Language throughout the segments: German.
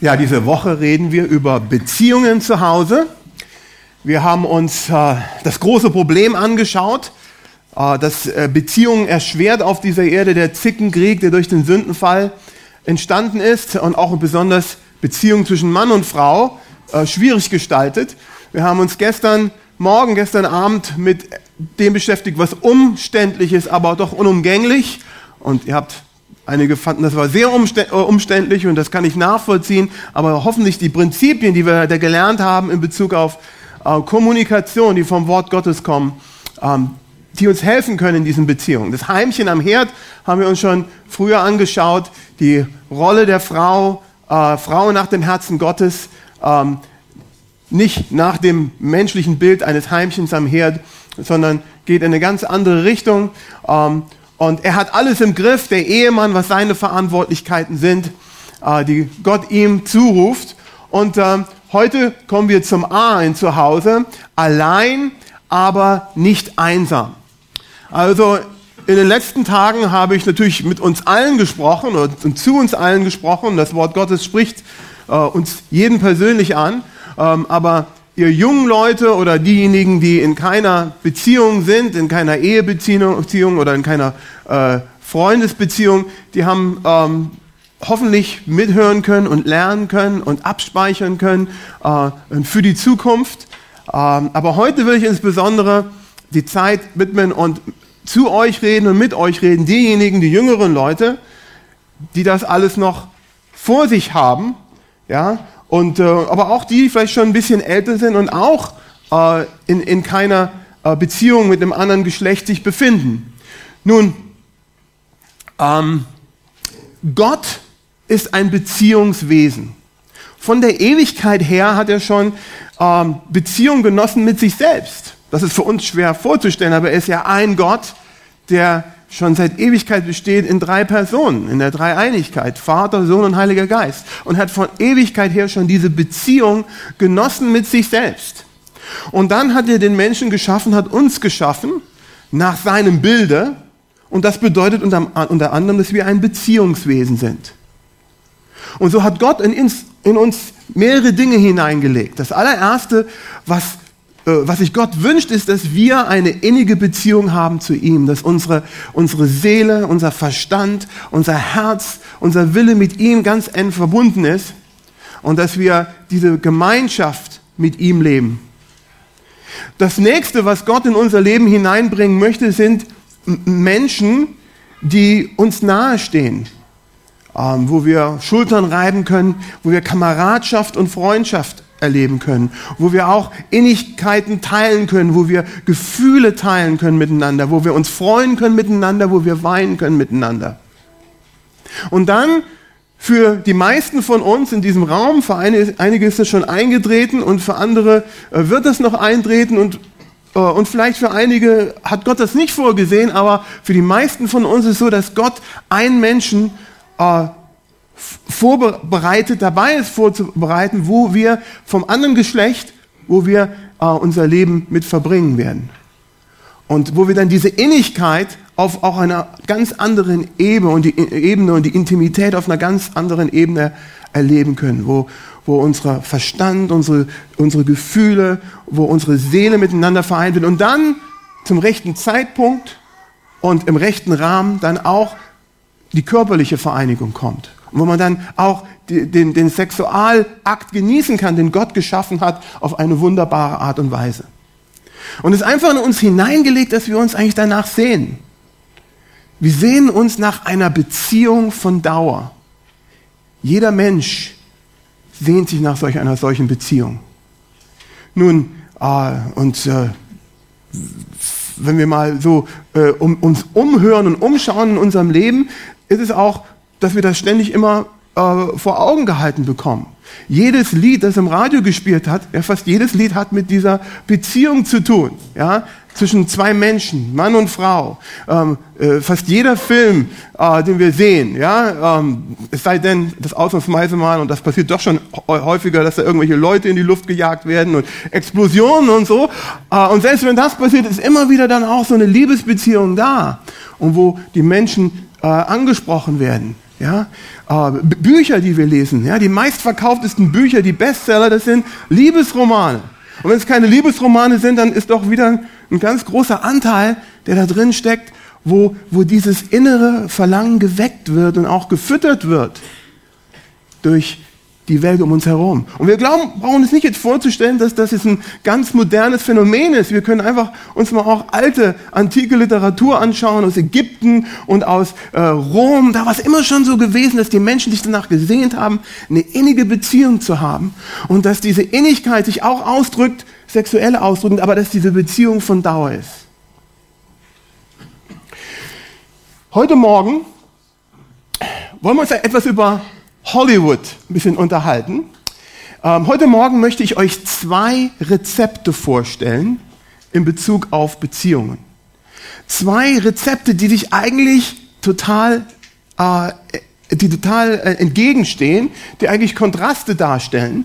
Ja, diese Woche reden wir über Beziehungen zu Hause. Wir haben uns äh, das große Problem angeschaut, äh, dass äh, Beziehungen erschwert auf dieser Erde, der Zickenkrieg, der durch den Sündenfall entstanden ist und auch besonders Beziehungen zwischen Mann und Frau äh, schwierig gestaltet. Wir haben uns gestern Morgen, gestern Abend mit dem beschäftigt, was umständlich ist, aber doch unumgänglich. Und ihr habt Einige fanden, das war sehr äh, umständlich und das kann ich nachvollziehen, aber hoffentlich die Prinzipien, die wir da gelernt haben in Bezug auf äh, Kommunikation, die vom Wort Gottes kommen, ähm, die uns helfen können in diesen Beziehungen. Das Heimchen am Herd haben wir uns schon früher angeschaut, die Rolle der Frau, äh, Frau nach dem Herzen Gottes, ähm, nicht nach dem menschlichen Bild eines Heimchens am Herd, sondern geht in eine ganz andere Richtung. Ähm, und er hat alles im Griff, der Ehemann, was seine Verantwortlichkeiten sind, äh, die Gott ihm zuruft. Und äh, heute kommen wir zum A in Zuhause. Allein, aber nicht einsam. Also in den letzten Tagen habe ich natürlich mit uns allen gesprochen und, und zu uns allen gesprochen. Das Wort Gottes spricht äh, uns jeden persönlich an. Ähm, aber ihr jungen Leute oder diejenigen, die in keiner Beziehung sind, in keiner Ehebeziehung oder in keiner äh, Freundesbeziehung, die haben ähm, hoffentlich mithören können und lernen können und abspeichern können äh, für die Zukunft. Ähm, aber heute will ich insbesondere die Zeit widmen und zu euch reden und mit euch reden, diejenigen, die jüngeren Leute, die das alles noch vor sich haben, ja, und, äh, aber auch die, die vielleicht schon ein bisschen älter sind und auch äh, in, in keiner äh, Beziehung mit einem anderen Geschlecht sich befinden. Nun, ähm, Gott ist ein Beziehungswesen. Von der Ewigkeit her hat er schon ähm, Beziehung genossen mit sich selbst. Das ist für uns schwer vorzustellen, aber er ist ja ein Gott, der schon seit Ewigkeit besteht in drei Personen, in der Dreieinigkeit, Vater, Sohn und Heiliger Geist. Und hat von Ewigkeit her schon diese Beziehung genossen mit sich selbst. Und dann hat er den Menschen geschaffen, hat uns geschaffen, nach seinem Bilde. Und das bedeutet unter, unter anderem, dass wir ein Beziehungswesen sind. Und so hat Gott in uns, in uns mehrere Dinge hineingelegt. Das allererste, was was sich Gott wünscht, ist, dass wir eine innige Beziehung haben zu ihm, dass unsere, unsere Seele, unser Verstand, unser Herz, unser Wille mit ihm ganz eng verbunden ist und dass wir diese Gemeinschaft mit ihm leben. Das nächste, was Gott in unser Leben hineinbringen möchte, sind Menschen, die uns nahestehen, ähm, wo wir Schultern reiben können, wo wir Kameradschaft und Freundschaft erleben können, wo wir auch Innigkeiten teilen können, wo wir Gefühle teilen können miteinander, wo wir uns freuen können miteinander, wo wir weinen können miteinander. Und dann für die meisten von uns in diesem Raum, für einige ist es schon eingetreten und für andere äh, wird es noch eintreten und, äh, und vielleicht für einige hat Gott das nicht vorgesehen, aber für die meisten von uns ist es so, dass Gott einen Menschen äh, vorbereitet, dabei ist vorzubereiten, wo wir vom anderen Geschlecht, wo wir äh, unser Leben mit verbringen werden. Und wo wir dann diese Innigkeit auf auch einer ganz anderen Ebene und die Ebene und die Intimität auf einer ganz anderen Ebene erleben können, wo, wo unser Verstand, unsere, unsere Gefühle, wo unsere Seele miteinander vereint wird und dann zum rechten Zeitpunkt und im rechten Rahmen dann auch die körperliche Vereinigung kommt wo man dann auch den, den Sexualakt genießen kann, den Gott geschaffen hat, auf eine wunderbare Art und Weise. Und es ist einfach in uns hineingelegt, dass wir uns eigentlich danach sehen. Wir sehen uns nach einer Beziehung von Dauer. Jeder Mensch sehnt sich nach solch einer solchen Beziehung. Nun, äh, und äh, wenn wir mal so äh, um, uns umhören und umschauen in unserem Leben, ist es auch dass wir das ständig immer äh, vor Augen gehalten bekommen. Jedes Lied, das im Radio gespielt hat, ja, fast jedes Lied hat mit dieser Beziehung zu tun, ja, zwischen zwei Menschen, Mann und Frau. Ähm, äh, fast jeder Film, äh, den wir sehen, ja, ähm, es sei denn, das ausnahmsweise mal, und das passiert doch schon häufiger, dass da irgendwelche Leute in die Luft gejagt werden und Explosionen und so. Äh, und selbst wenn das passiert, ist immer wieder dann auch so eine Liebesbeziehung da, und wo die Menschen äh, angesprochen werden Ja, äh, Bücher, die wir lesen, ja, die meistverkauftesten Bücher, die Bestseller, das sind Liebesromane. Und wenn es keine Liebesromane sind, dann ist doch wieder ein ganz großer Anteil, der da drin steckt, wo, wo dieses innere Verlangen geweckt wird und auch gefüttert wird durch die Welt um uns herum. Und wir glauben, brauchen uns nicht jetzt vorzustellen, dass das jetzt ein ganz modernes Phänomen ist. Wir können einfach uns mal auch alte, antike Literatur anschauen aus Ägypten und aus äh, Rom. Da war es immer schon so gewesen, dass die Menschen sich danach gesehnt haben, eine innige Beziehung zu haben. Und dass diese Innigkeit sich auch ausdrückt, sexuell ausdrückend, aber dass diese Beziehung von Dauer ist. Heute Morgen wollen wir uns etwas über Hollywood ein bisschen unterhalten. Ähm, heute Morgen möchte ich euch zwei Rezepte vorstellen in Bezug auf Beziehungen. Zwei Rezepte, die sich eigentlich total, äh, die total äh, entgegenstehen, die eigentlich Kontraste darstellen.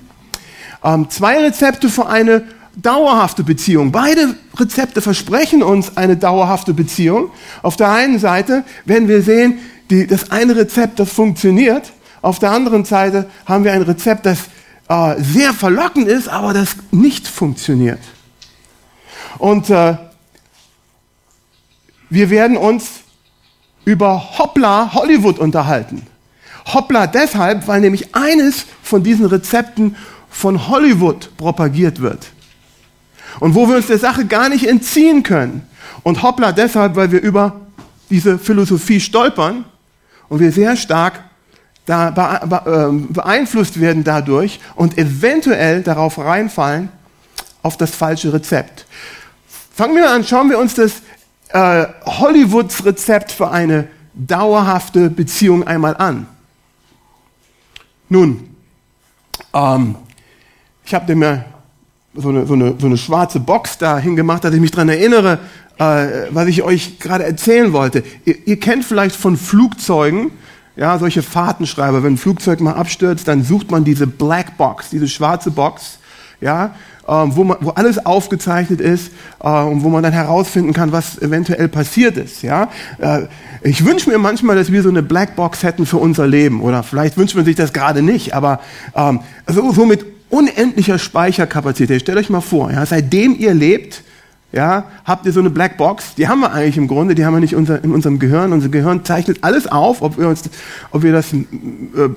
Ähm, zwei Rezepte für eine dauerhafte Beziehung. Beide Rezepte versprechen uns eine dauerhafte Beziehung. Auf der einen Seite werden wir sehen, die, das eine Rezept, das funktioniert, auf der anderen Seite haben wir ein Rezept, das äh, sehr verlockend ist, aber das nicht funktioniert. Und äh, wir werden uns über Hoppla Hollywood unterhalten. Hoppla deshalb, weil nämlich eines von diesen Rezepten von Hollywood propagiert wird. Und wo wir uns der Sache gar nicht entziehen können. Und hoppla deshalb, weil wir über diese Philosophie stolpern und wir sehr stark da ähm, beeinflusst werden dadurch und eventuell darauf reinfallen, auf das falsche Rezept. Fangen wir an, schauen wir uns das äh, Hollywoods Rezept für eine dauerhafte Beziehung einmal an. Nun, ähm, ich habe mir so eine, so, eine, so eine schwarze Box da hingemacht, dass ich mich daran erinnere, äh, was ich euch gerade erzählen wollte. Ihr, ihr kennt vielleicht von Flugzeugen, ja, solche Fahrtenschreiber, wenn ein Flugzeug mal abstürzt, dann sucht man diese Black Box, diese schwarze Box, ja, ähm, wo, man, wo alles aufgezeichnet ist äh, und wo man dann herausfinden kann, was eventuell passiert ist. Ja? Äh, ich wünsche mir manchmal, dass wir so eine Black Box hätten für unser Leben oder vielleicht wünscht man sich das gerade nicht, aber ähm, so, so mit unendlicher Speicherkapazität. Stellt euch mal vor, ja, seitdem ihr lebt, ja, habt ihr so eine Blackbox? Die haben wir eigentlich im Grunde, die haben wir nicht unser, in unserem Gehirn. Unser Gehirn zeichnet alles auf, ob wir uns, ob wir das, äh,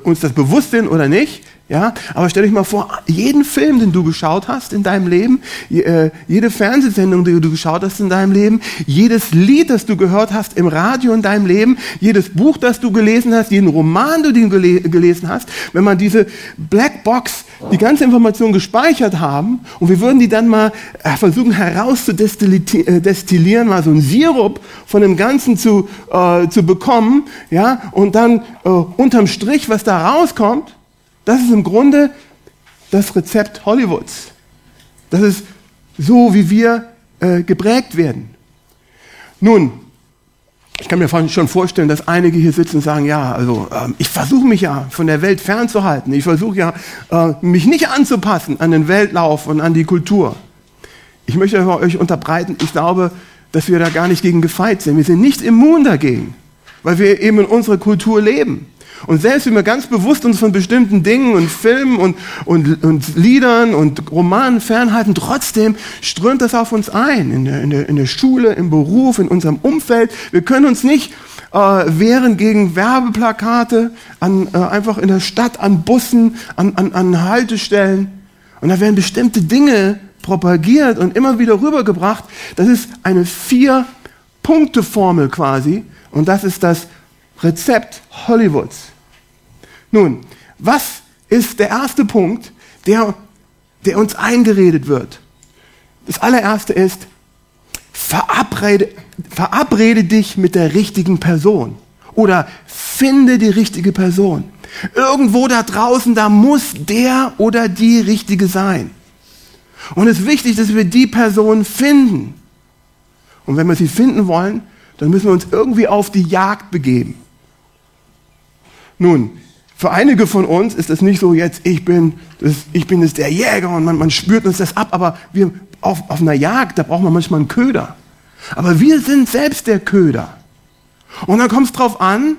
uns das bewusst sind oder nicht. Ja, aber stell dich mal vor, jeden Film, den du geschaut hast in deinem Leben, äh, jede Fernsehsendung, die du geschaut hast in deinem Leben, jedes Lied, das du gehört hast im Radio in deinem Leben, jedes Buch, das du gelesen hast, jeden Roman, den du gelesen hast, wenn man diese Blackbox, die ganze Information gespeichert haben und wir würden die dann mal äh, versuchen herauszudestillieren, mal so ein Sirup von dem Ganzen zu, äh, zu bekommen, ja, und dann äh, unterm Strich, was da rauskommt, das ist im Grunde das Rezept Hollywoods. Das ist so, wie wir äh, geprägt werden. Nun, ich kann mir schon vorstellen, dass einige hier sitzen und sagen, ja, also äh, ich versuche mich ja von der Welt fernzuhalten. Ich versuche ja, äh, mich nicht anzupassen an den Weltlauf und an die Kultur. Ich möchte euch unterbreiten, ich glaube, dass wir da gar nicht gegen gefeit sind. Wir sind nicht immun dagegen, weil wir eben in unserer Kultur leben. Und selbst wenn wir ganz bewusst uns von bestimmten Dingen und Filmen und, und, und Liedern und Romanen fernhalten, trotzdem strömt das auf uns ein. In der, in der, in der Schule, im Beruf, in unserem Umfeld. Wir können uns nicht äh, wehren gegen Werbeplakate, an, äh, einfach in der Stadt, an Bussen, an, an, an Haltestellen. Und da werden bestimmte Dinge propagiert und immer wieder rübergebracht. Das ist eine Vier-Punkte-Formel quasi. Und das ist das Rezept Hollywoods. Nun, was ist der erste Punkt, der, der uns eingeredet wird? Das allererste ist, verabrede, verabrede dich mit der richtigen Person oder finde die richtige Person. Irgendwo da draußen, da muss der oder die Richtige sein. Und es ist wichtig, dass wir die Person finden. Und wenn wir sie finden wollen, dann müssen wir uns irgendwie auf die Jagd begeben. Nun, für einige von uns ist es nicht so jetzt, ich bin, das, ich bin jetzt der Jäger und man, man spürt uns das ab, aber wir auf, auf einer Jagd, da braucht man manchmal einen Köder. Aber wir sind selbst der Köder. Und dann kommt es darauf an,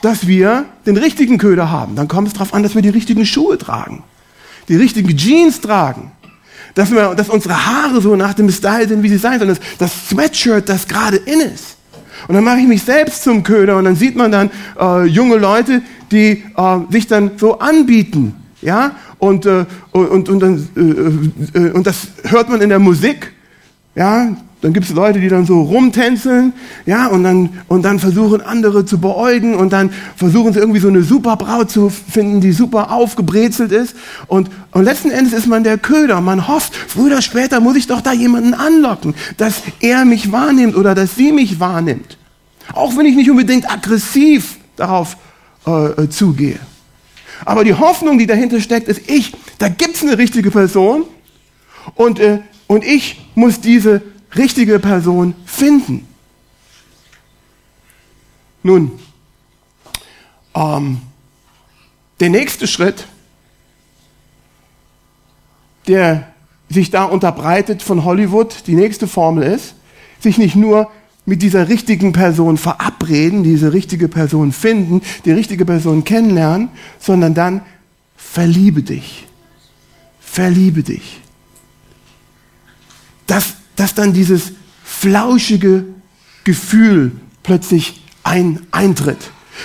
dass wir den richtigen Köder haben. Dann kommt es darauf an, dass wir die richtigen Schuhe tragen, die richtigen Jeans tragen, dass, wir, dass unsere Haare so nach dem Style sind, wie sie sein sollen, das, das Sweatshirt, das gerade in ist. Und dann mache ich mich selbst zum Köder und dann sieht man dann äh, junge Leute, die äh, sich dann so anbieten, ja, und, äh, und, und, dann, äh, äh, und das hört man in der Musik, ja, dann gibt es Leute, die dann so rumtänzeln, ja, und dann, und dann versuchen andere zu beäugen und dann versuchen sie irgendwie so eine super Braut zu finden, die super aufgebrezelt ist. Und, und letzten Endes ist man der Köder. Man hofft, früher oder später muss ich doch da jemanden anlocken, dass er mich wahrnimmt oder dass sie mich wahrnimmt. Auch wenn ich nicht unbedingt aggressiv darauf äh, äh zugehe. Aber die Hoffnung, die dahinter steckt, ist ich, da gibt es eine richtige Person und, äh, und ich muss diese richtige Person finden. Nun, ähm, der nächste Schritt, der sich da unterbreitet von Hollywood, die nächste Formel ist, sich nicht nur mit dieser richtigen Person verabreden, diese richtige Person finden, die richtige Person kennenlernen, sondern dann verliebe dich. Verliebe dich. Das dass dann dieses flauschige Gefühl plötzlich ein, eintritt.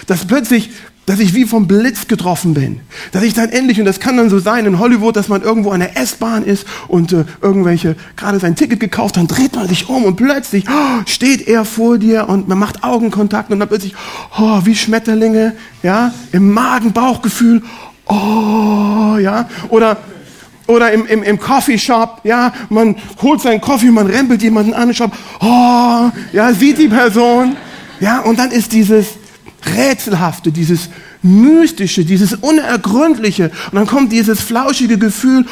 Dass plötzlich, dass ich wie vom Blitz getroffen bin. Dass ich dann endlich, und das kann dann so sein in Hollywood, dass man irgendwo an der S-Bahn ist und äh, irgendwelche gerade sein Ticket gekauft, dann dreht man sich um und plötzlich oh, steht er vor dir und man macht Augenkontakt und dann plötzlich, oh, wie Schmetterlinge, ja, im Magen-Bauchgefühl, oh, ja, oder oder im, im, im Coffeeshop, ja, man holt seinen Kaffee, man rempelt jemanden an, schaut, oh, ja, sieht die Person, ja, und dann ist dieses Rätselhafte, dieses Mystische, dieses Unergründliche, und dann kommt dieses flauschige Gefühl,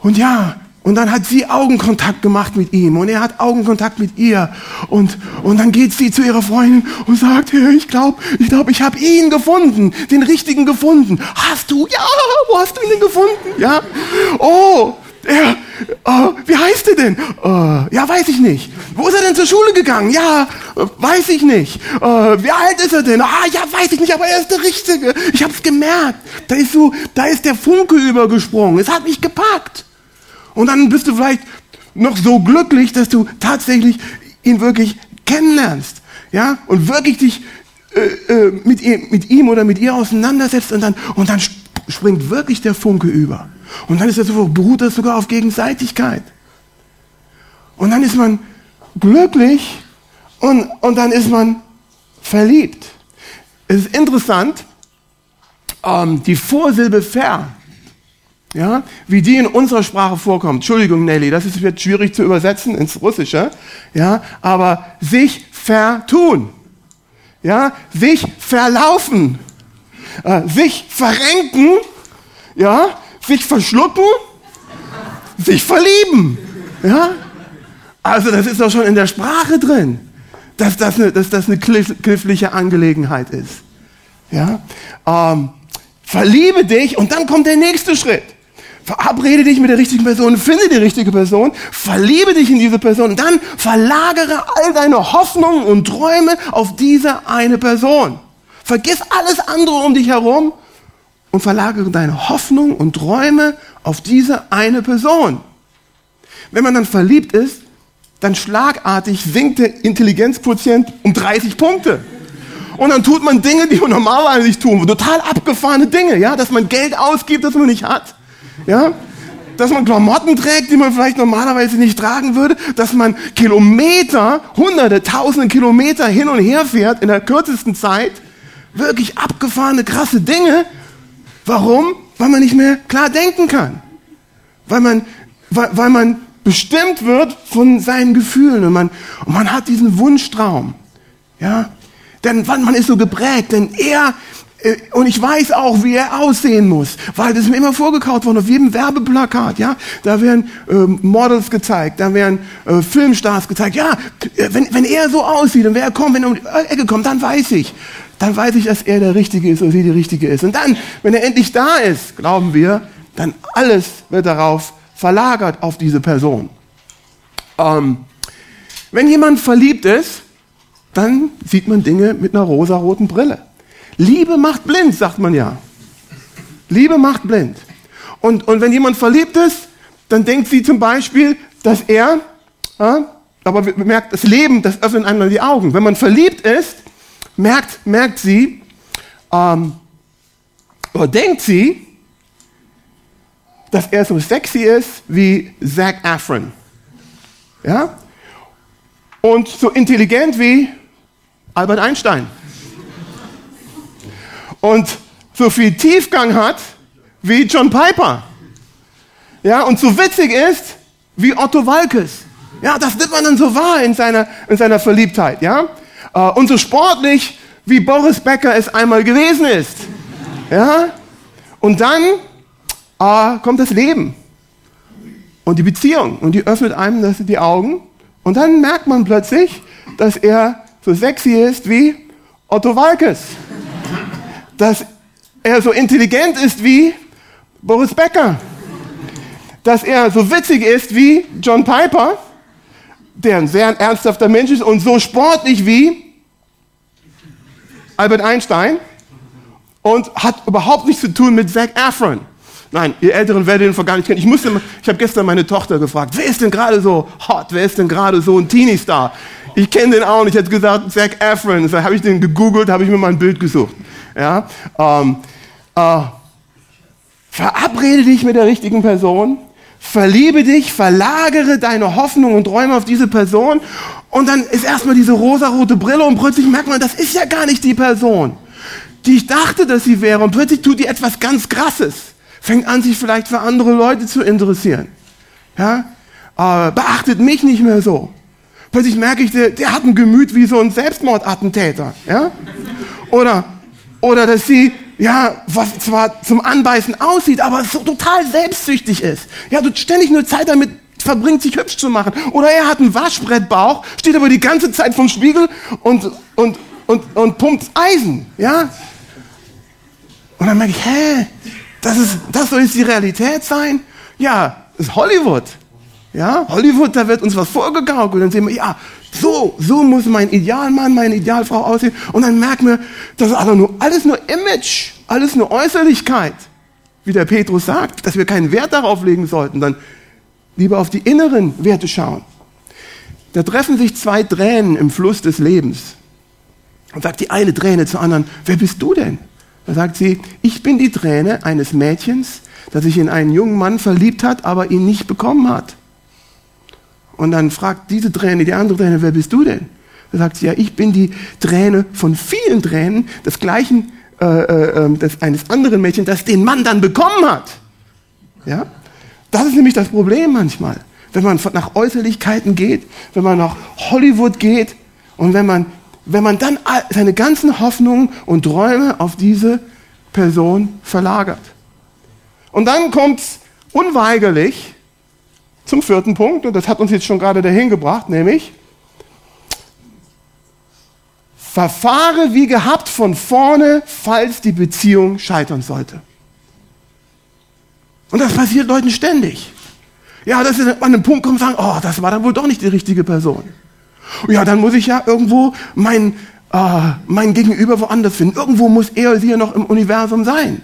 und ja, und dann hat sie Augenkontakt gemacht mit ihm und er hat Augenkontakt mit ihr. Und, und dann geht sie zu ihrer Freundin und sagt, ich glaube, ich glaube, ich habe ihn gefunden, den richtigen gefunden. Hast du? Ja, wo hast du ihn denn gefunden? Ja. Oh, er, uh, wie heißt er denn? Uh, ja, weiß ich nicht. Wo ist er denn zur Schule gegangen? Ja, uh, weiß ich nicht. wie alt ist er denn? Ah, ja, weiß ich nicht, aber er ist der Richtige. Ich habe es gemerkt. Da ist so, da ist der Funke übergesprungen. Es hat mich gepackt. Und dann bist du vielleicht noch so glücklich, dass du tatsächlich ihn wirklich kennenlernst. Ja, und wirklich dich äh, äh, mit, ihm, mit ihm oder mit ihr auseinandersetzt und dann, und dann springt wirklich der Funke über. Und dann ist das beruht das sogar auf Gegenseitigkeit. Und dann ist man glücklich und, und dann ist man verliebt. Es ist interessant, ähm, die Vorsilbe ver ja, wie die in unserer Sprache vorkommt. Entschuldigung, Nelly, das ist jetzt schwierig zu übersetzen ins Russische, ja, aber sich vertun, ja, sich verlaufen, äh, sich verrenken, ja, sich verschlucken, sich verlieben, ja. Also das ist doch schon in der Sprache drin, dass das eine, dass das eine knifflige Angelegenheit ist, ja. Ähm, verliebe dich und dann kommt der nächste Schritt. Verabrede dich mit der richtigen Person, finde die richtige Person, verliebe dich in diese Person dann verlagere all deine Hoffnungen und Träume auf diese eine Person. Vergiss alles andere um dich herum und verlagere deine Hoffnungen und Träume auf diese eine Person. Wenn man dann verliebt ist, dann schlagartig sinkt der Intelligenzquotient um 30 Punkte. Und dann tut man Dinge, die man normalerweise nicht tun, total abgefahrene Dinge, ja, dass man Geld ausgibt, das man nicht hat ja? Dass man Klamotten trägt, die man vielleicht normalerweise nicht tragen würde, dass man Kilometer, hunderte, tausende Kilometer hin und her fährt in der kürzesten Zeit. Wirklich abgefahrene, krasse Dinge. Warum? Weil man nicht mehr klar denken kann. Weil man, weil, weil man bestimmt wird von seinen Gefühlen und man, und man hat diesen Wunschtraum. Ja? Denn man ist so geprägt, denn er und ich weiß auch, wie er aussehen muss, weil das mir immer vorgekaut worden auf jedem Werbeplakat. Ja, da werden äh, Models gezeigt, da werden äh, Filmstars gezeigt. Ja, äh, wenn, wenn er so aussieht und wer kommt, wenn er um die Ecke kommt, dann weiß ich, dann weiß ich, dass er der Richtige ist oder sie die Richtige ist. Und dann, wenn er endlich da ist, glauben wir, dann alles wird darauf verlagert auf diese Person. Ähm, wenn jemand verliebt ist, dann sieht man Dinge mit einer rosaroten Brille. Liebe macht blind, sagt man ja. Liebe macht blind. Und, und wenn jemand verliebt ist, dann denkt sie zum Beispiel, dass er, ja, aber merkt, das Leben, das öffnet einem die Augen. Wenn man verliebt ist, merkt, merkt sie, ähm, oder denkt sie, dass er so sexy ist wie Zac Efron. Ja? Und so intelligent wie Albert Einstein. Und so viel Tiefgang hat wie John Piper. Ja, und so witzig ist wie Otto Walkes. Ja, das nimmt man dann so wahr in seiner, in seiner Verliebtheit. Ja? Äh, und so sportlich wie Boris Becker es einmal gewesen ist. Ja? Und dann äh, kommt das Leben und die Beziehung und die öffnet einem das, die Augen und dann merkt man plötzlich, dass er so sexy ist wie Otto Walkes, dass er so intelligent ist wie Boris Becker, dass er so witzig ist wie John Piper, der ein sehr ernsthafter Mensch ist und so sportlich wie Albert Einstein und hat überhaupt nichts zu tun mit Zac Efron. Nein, ihr Älteren werdet ihn vor gar nicht kennen. Ich ich habe gestern meine Tochter gefragt, wer ist denn gerade so hot, wer ist denn gerade so ein Teenie-Star? Ich kenne den auch nicht. Ich hätte gesagt, Zac Efron. Da habe ich den gegoogelt, habe ich mir mal ein Bild gesucht. Ja, ähm, äh, verabrede dich mit der richtigen Person, verliebe dich, verlagere deine Hoffnung und Träume auf diese Person und dann ist erstmal diese rosarote Brille und plötzlich merkt man, das ist ja gar nicht die Person, die ich dachte, dass sie wäre und plötzlich tut die etwas ganz Krasses fängt an, sich vielleicht für andere Leute zu interessieren. Ja? Äh, beachtet mich nicht mehr so. Plötzlich merke ich, der, der hat ein Gemüt wie so ein Selbstmordattentäter. Ja? Oder, oder dass sie, ja, was zwar zum Anbeißen aussieht, aber so total selbstsüchtig ist. Ja, du ständig nur Zeit damit verbringt, sich hübsch zu machen. Oder er hat einen Waschbrettbauch, steht aber die ganze Zeit vom Spiegel und, und, und, und pumpt Eisen. Ja? Und dann merke ich, hä, das, ist, das soll jetzt die Realität sein? Ja, ist Hollywood. Ja, Hollywood, da wird uns was vorgegaukelt. Dann sehen wir, ja, so, so muss mein Idealmann, meine Idealfrau aussehen. Und dann merken wir, das ist alles nur, alles nur Image, alles nur Äußerlichkeit. Wie der Petrus sagt, dass wir keinen Wert darauf legen sollten, dann lieber auf die inneren Werte schauen. Da treffen sich zwei Tränen im Fluss des Lebens. Und sagt die eine Träne zur anderen, wer bist du denn? Da sagt sie, ich bin die Träne eines Mädchens, das sich in einen jungen Mann verliebt hat, aber ihn nicht bekommen hat. Und dann fragt diese Träne, die andere Träne, wer bist du denn? Da sagt sie, ja, ich bin die Träne von vielen Tränen des gleichen, äh, äh, ähm, des, eines anderen Mädchens, das den Mann dann bekommen hat. Ja? Das ist nämlich das Problem manchmal. Wenn man nach Äußerlichkeiten geht, wenn man nach Hollywood geht und wenn man wenn man dann seine ganzen Hoffnungen und Träume auf diese Person verlagert. Und dann kommt es unweigerlich zum vierten Punkt, und das hat uns jetzt schon gerade dahin gebracht, nämlich verfahre wie gehabt von vorne, falls die Beziehung scheitern sollte. Und das passiert Leuten ständig. Ja, dass sie an einen Punkt kommen und sagen, oh, das war dann wohl doch nicht die richtige Person. Ja, dann muss ich ja irgendwo mein, äh, mein Gegenüber woanders finden. Irgendwo muss er oder sie ja noch im Universum sein.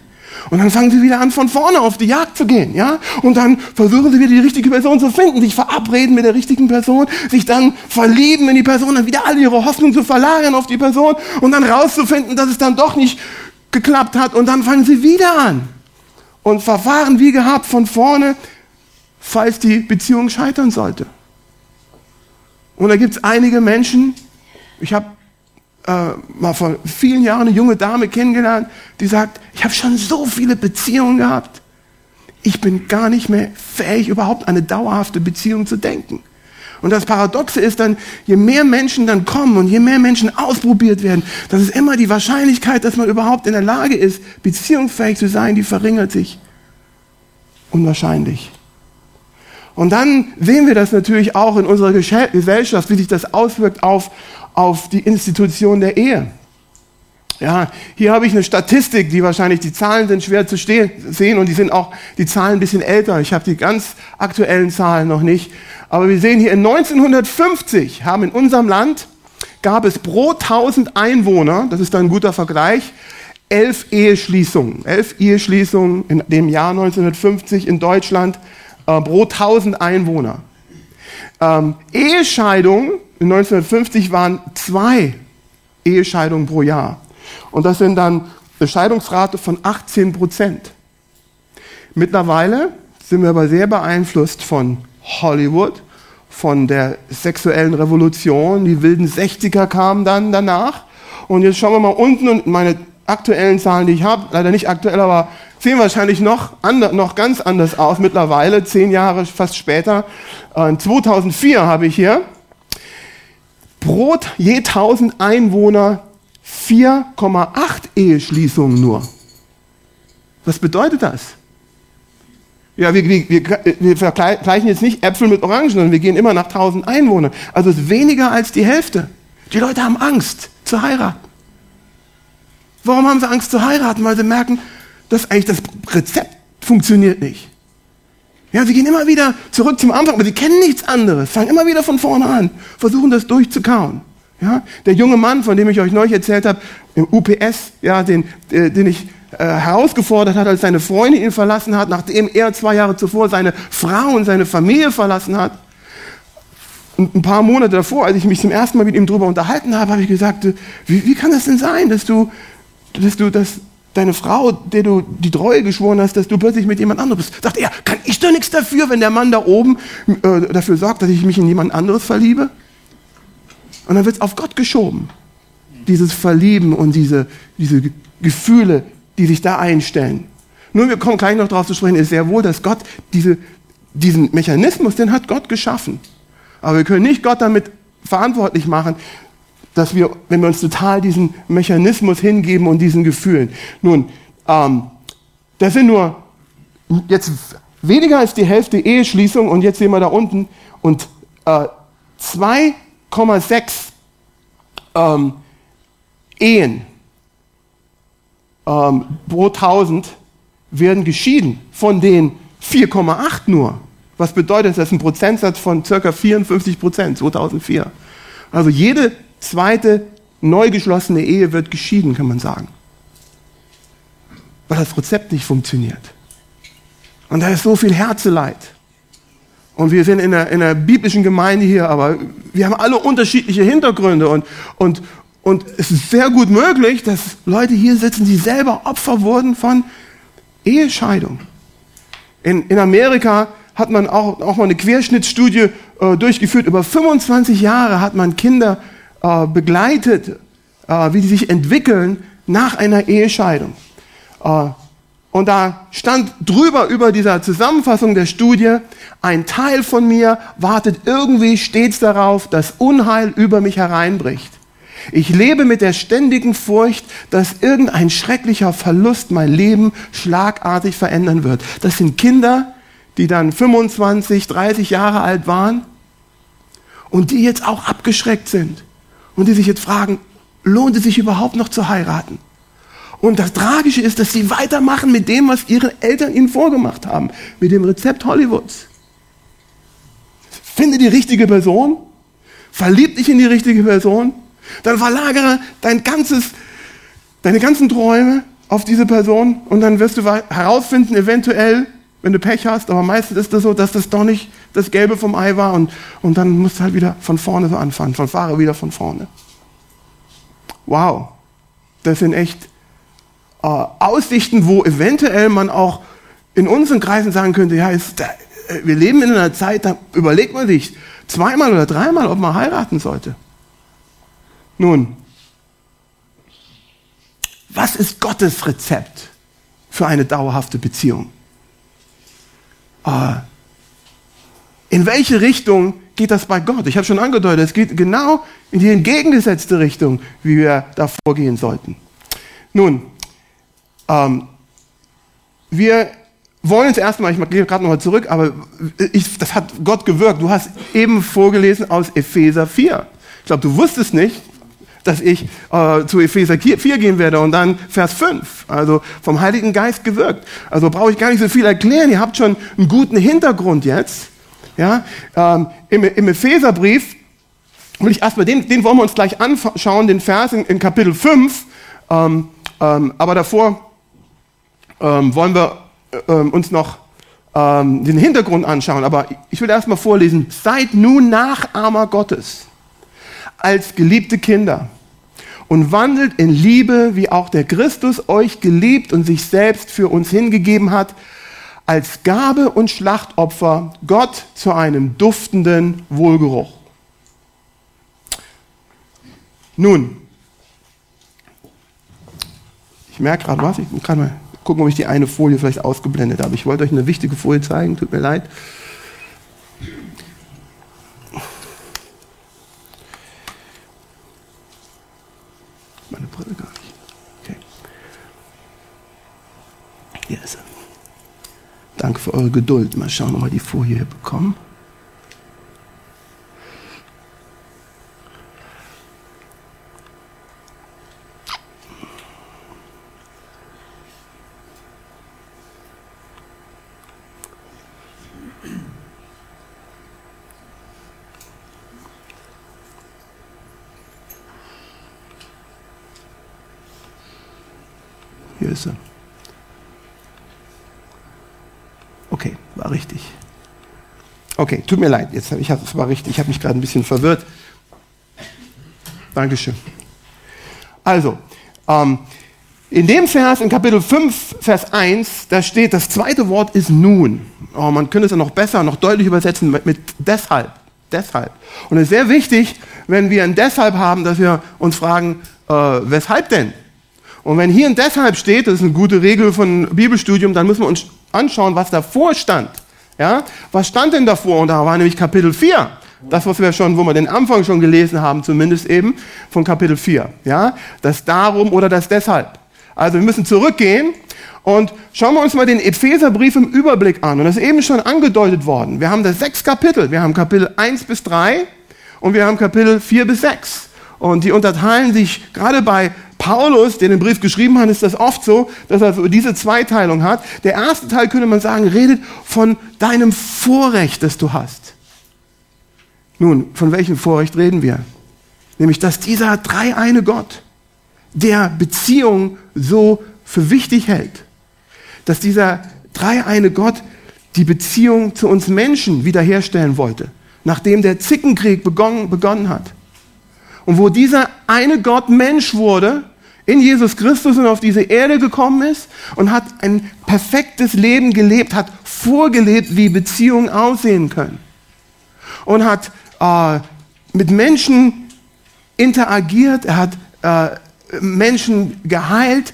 Und dann fangen sie wieder an, von vorne auf die Jagd zu gehen, ja? Und dann versuchen sie wieder die richtige Person zu finden, sich verabreden mit der richtigen Person, sich dann verlieben in die Person, dann wieder alle ihre Hoffnung zu verlagern auf die Person und dann rauszufinden, dass es dann doch nicht geklappt hat und dann fangen sie wieder an und verfahren wie gehabt von vorne, falls die Beziehung scheitern sollte. Und da gibt es einige Menschen, ich habe äh, mal vor vielen Jahren eine junge Dame kennengelernt, die sagt, ich habe schon so viele Beziehungen gehabt. Ich bin gar nicht mehr fähig, überhaupt eine dauerhafte Beziehung zu denken. Und das Paradoxe ist dann, je mehr Menschen dann kommen und je mehr Menschen ausprobiert werden, das ist immer die Wahrscheinlichkeit, dass man überhaupt in der Lage ist, beziehungsfähig zu sein, die verringert sich. Unwahrscheinlich. Und dann sehen wir das natürlich auch in unserer Gesellschaft, wie sich das auswirkt auf, auf die Institution der Ehe. Ja, hier habe ich eine Statistik, die wahrscheinlich, die Zahlen sind schwer zu sehen und die sind auch, die Zahlen ein bisschen älter. Ich habe die ganz aktuellen Zahlen noch nicht. Aber wir sehen hier, in 1950 haben in unserem Land, gab es pro 1000 Einwohner, das ist dann ein guter Vergleich, elf Eheschließungen. Elf Eheschließungen in dem Jahr 1950 in Deutschland äh, pro 1000 Einwohner. Ähm, Ehescheidungen in 1950 waren zwei Ehescheidungen pro Jahr. Und das sind dann eine Scheidungsrate von 18 Prozent. Mittlerweile sind wir aber sehr beeinflusst von Hollywood, von der sexuellen Revolution. Die wilden 60er kamen dann danach. Und jetzt schauen wir mal unten und meine aktuellen Zahlen, die ich habe, leider nicht aktuell, aber sehen wahrscheinlich noch, ander, noch ganz anders aus mittlerweile, zehn Jahre fast später. Äh, 2004 habe ich hier pro je 1000 Einwohner 4,8 Eheschließungen nur. Was bedeutet das? Ja, wir, wir, wir, vergleichen jetzt nicht Äpfel mit Orangen, sondern wir gehen immer nach 1000 Einwohnern. Also es ist weniger als die Hälfte. Die Leute haben Angst zu heiraten. Warum haben sie Angst zu heiraten? Weil sie merken, dass eigentlich das Rezept funktioniert nicht. Ja, sie gehen immer wieder zurück zum Anfang, aber sie kennen nichts anderes, fangen immer wieder von vorne an, versuchen das durchzukauen. Ja, der junge Mann, von dem ich euch neulich erzählt habe, im UPS, ja, den, äh, den ich äh, herausgefordert hat, als seine Freundin ihn verlassen hat, nachdem er zwei Jahre zuvor seine Frau und seine Familie verlassen hat. Und ein paar Monate davor, als ich mich zum ersten Mal mit ihm darüber unterhalten habe, habe ich gesagt, wie, wie kann das denn sein, dass du, dass du das, deine Frau, der du die Treue geschworen hast, dass du plötzlich mit jemand anderem bist. Sagt er, kann ich doch nichts dafür, wenn der Mann da oben äh, dafür sorgt, dass ich mich in jemand anderes verliebe? Und dann wird es auf Gott geschoben. Dieses Verlieben und diese, diese Gefühle, die sich da einstellen. Nur wir kommen gleich noch darauf zu sprechen, ist sehr wohl, dass Gott diese, diesen Mechanismus, den hat Gott geschaffen. Aber wir können nicht Gott damit verantwortlich machen, dass wir, wenn wir uns total diesen Mechanismus hingeben und diesen Gefühlen. Nun, ähm, das sind nur jetzt weniger als die Hälfte Eheschließung und jetzt sehen wir da unten und äh, 2,6 ähm, Ehen ähm, pro 1000 werden geschieden, von den 4,8 nur. Was bedeutet das? Das ist ein Prozentsatz von ca. 54 Prozent 2004. Also jede zweite neu geschlossene Ehe wird geschieden, kann man sagen. Weil das Rezept nicht funktioniert. Und da ist so viel Herzeleid. Und wir sind in der, in der biblischen Gemeinde hier, aber wir haben alle unterschiedliche Hintergründe und, und, und es ist sehr gut möglich, dass Leute hier sitzen, die selber Opfer wurden von Ehescheidung. In, in Amerika hat man auch, auch mal eine Querschnittsstudie äh, durchgeführt. Über 25 Jahre hat man Kinder äh, begleitet, äh, wie die sich entwickeln nach einer Ehescheidung. Äh, und da stand drüber über dieser Zusammenfassung der Studie, ein Teil von mir wartet irgendwie stets darauf, dass Unheil über mich hereinbricht. Ich lebe mit der ständigen Furcht, dass irgendein schrecklicher Verlust mein Leben schlagartig verändern wird. Das sind Kinder, die dann 25, 30 Jahre alt waren und die jetzt auch abgeschreckt sind und die sich jetzt fragen, lohnt es sich überhaupt noch zu heiraten? Und das Tragische ist, dass sie weitermachen mit dem, was ihre Eltern ihnen vorgemacht haben, mit dem Rezept Hollywoods. Finde die richtige Person, verlieb dich in die richtige Person, dann verlagere dein ganzes, deine ganzen Träume auf diese Person und dann wirst du herausfinden, eventuell, wenn du Pech hast, aber meistens ist das so, dass das doch nicht das Gelbe vom Ei war und, und dann musst du halt wieder von vorne so anfangen, von Fahrer wieder von vorne. Wow, das sind echt äh, Aussichten, wo eventuell man auch in unseren Kreisen sagen könnte, ja, ist, äh, wir leben in einer Zeit, da überlegt man sich zweimal oder dreimal, ob man heiraten sollte. Nun, was ist Gottes Rezept für eine dauerhafte Beziehung? Äh, in welche Richtung geht das bei Gott? Ich habe schon angedeutet, es geht genau in die entgegengesetzte Richtung, wie wir da vorgehen sollten. Nun, ähm, wir wollen uns erstmal, ich gehe gerade nochmal zurück, aber ich, das hat Gott gewirkt. Du hast eben vorgelesen aus Epheser 4. Ich glaube, du wusstest nicht, dass ich äh, zu Epheser 4 gehen werde und dann Vers 5, also vom Heiligen Geist gewirkt. Also brauche ich gar nicht so viel erklären, ihr habt schon einen guten Hintergrund jetzt. Ja? Ähm, im, Im Epheserbrief will ich erstmal, den, den wollen wir uns gleich anschauen, den Vers in, in Kapitel 5. Ähm, Ähm, aber davor ähm, wollen wir ähm, uns noch ähm, den Hintergrund anschauen. Aber ich will erstmal vorlesen. Seid nun Nachahmer Gottes als geliebte Kinder und wandelt in Liebe, wie auch der Christus euch geliebt und sich selbst für uns hingegeben hat, als Gabe und Schlachtopfer Gott zu einem duftenden Wohlgeruch. Nun, ich merke gerade was, ich kann mal gucken, ob ich die eine Folie vielleicht ausgeblendet habe. Ich wollte euch eine wichtige Folie zeigen, tut mir leid. Meine Brille gar nicht. Okay. Hier ist er. Danke für eure Geduld. Mal schauen, ob wir die Folie hier bekommen. Er. Okay, war richtig. Okay, tut mir leid, jetzt ich es war richtig, ich habe mich gerade ein bisschen verwirrt. Dankeschön. Also, ähm, in dem Vers, in Kapitel 5, Vers 1, da steht, das zweite Wort ist nun. Oh, man könnte es ja noch besser, noch deutlich übersetzen mit, mit deshalb. Deshalb. Und es ist sehr wichtig, wenn wir ein deshalb haben, dass wir uns fragen, äh, weshalb denn? Und wenn hier ein deshalb steht, das ist eine gute Regel von Bibelstudium, dann müssen wir uns anschauen, was davor stand. Ja? Was stand denn davor? Und da war nämlich Kapitel 4. Das, was wir schon, wo wir den Anfang schon gelesen haben, zumindest eben von Kapitel 4. Ja? Das darum oder das deshalb. Also wir müssen zurückgehen und schauen wir uns mal den Epheserbrief im Überblick an. Und das ist eben schon angedeutet worden. Wir haben da sechs Kapitel. Wir haben Kapitel 1 bis 3 und wir haben Kapitel 4 bis 6. Und die unterteilen sich gerade bei Paulus, der den Brief geschrieben hat, ist das oft so, dass er diese Zweiteilung hat. Der erste Teil könnte man sagen, redet von deinem Vorrecht, das du hast. Nun, von welchem Vorrecht reden wir? Nämlich, dass dieser dreieine Gott, der Beziehung so für wichtig hält, dass dieser dreieine Gott die Beziehung zu uns Menschen wiederherstellen wollte, nachdem der Zickenkrieg begonnen, begonnen hat. Und wo dieser eine Gott Mensch wurde, in Jesus Christus und auf diese Erde gekommen ist und hat ein perfektes Leben gelebt, hat vorgelebt, wie Beziehungen aussehen können. Und hat äh, mit Menschen interagiert, er hat äh, Menschen geheilt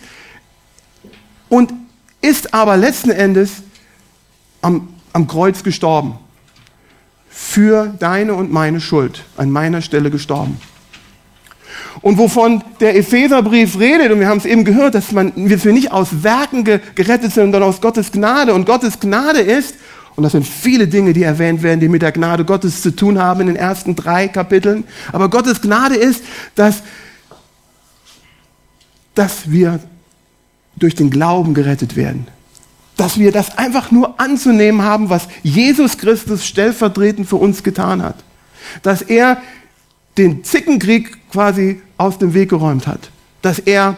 und ist aber letzten Endes am, am Kreuz gestorben. Für deine und meine Schuld, an meiner Stelle gestorben. Und wovon der Epheserbrief redet, und wir haben es eben gehört, dass man, wir nicht aus Werken gerettet sind, sondern aus Gottes Gnade. Und Gottes Gnade ist, und das sind viele Dinge, die erwähnt werden, die mit der Gnade Gottes zu tun haben in den ersten drei Kapiteln. Aber Gottes Gnade ist, dass, dass wir durch den Glauben gerettet werden. Dass wir das einfach nur anzunehmen haben, was Jesus Christus stellvertretend für uns getan hat. Dass er den Zickenkrieg quasi aus dem Weg geräumt hat. Dass er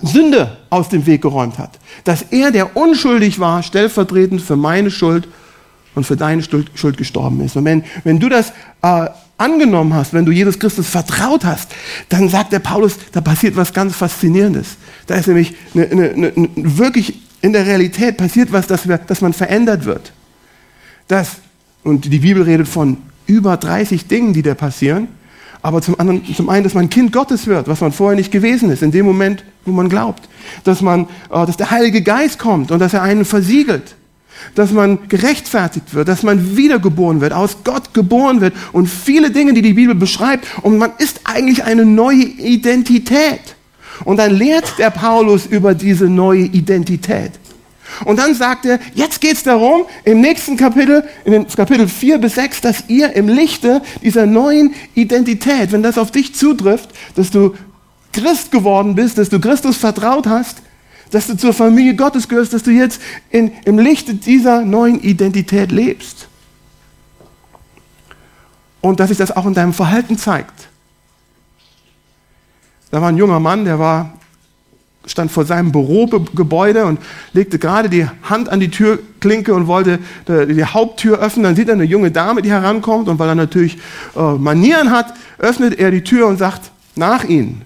Sünde aus dem Weg geräumt hat. Dass er, der unschuldig war, stellvertretend für meine Schuld und für deine Schuld gestorben ist. Und wenn, wenn du das äh, angenommen hast, wenn du Jesus Christus vertraut hast, dann sagt der Paulus, da passiert was ganz Faszinierendes. Da ist nämlich eine, eine, eine, wirklich in der Realität passiert was, dass, wir, dass man verändert wird. Das, und die Bibel redet von über 30 Dingen, die da passieren. Aber zum, anderen, zum einen, dass man Kind Gottes wird, was man vorher nicht gewesen ist, in dem Moment, wo man glaubt. Dass, man, äh, dass der Heilige Geist kommt und dass er einen versiegelt. Dass man gerechtfertigt wird, dass man wiedergeboren wird, aus Gott geboren wird und viele Dinge, die die Bibel beschreibt. Und man ist eigentlich eine neue Identität. Und dann lehrt der Paulus über diese neue Identität. Und dann sagt er, jetzt geht es darum, im nächsten Kapitel, in den Kapitel 4 bis 6, dass ihr im Lichte dieser neuen Identität, wenn das auf dich zutrifft, dass du Christ geworden bist, dass du Christus vertraut hast, dass du zur Familie Gottes gehörst, dass du jetzt in, im Lichte dieser neuen Identität lebst. Und dass sich das auch in deinem Verhalten zeigt. Da war ein junger Mann, der war stand vor seinem Bürogebäude und legte gerade die Hand an die Türklinke und wollte die Haupttür öffnen. Dann sieht er eine junge Dame, die herankommt und weil er natürlich äh, Manieren hat, öffnet er die Tür und sagt, nach ihnen.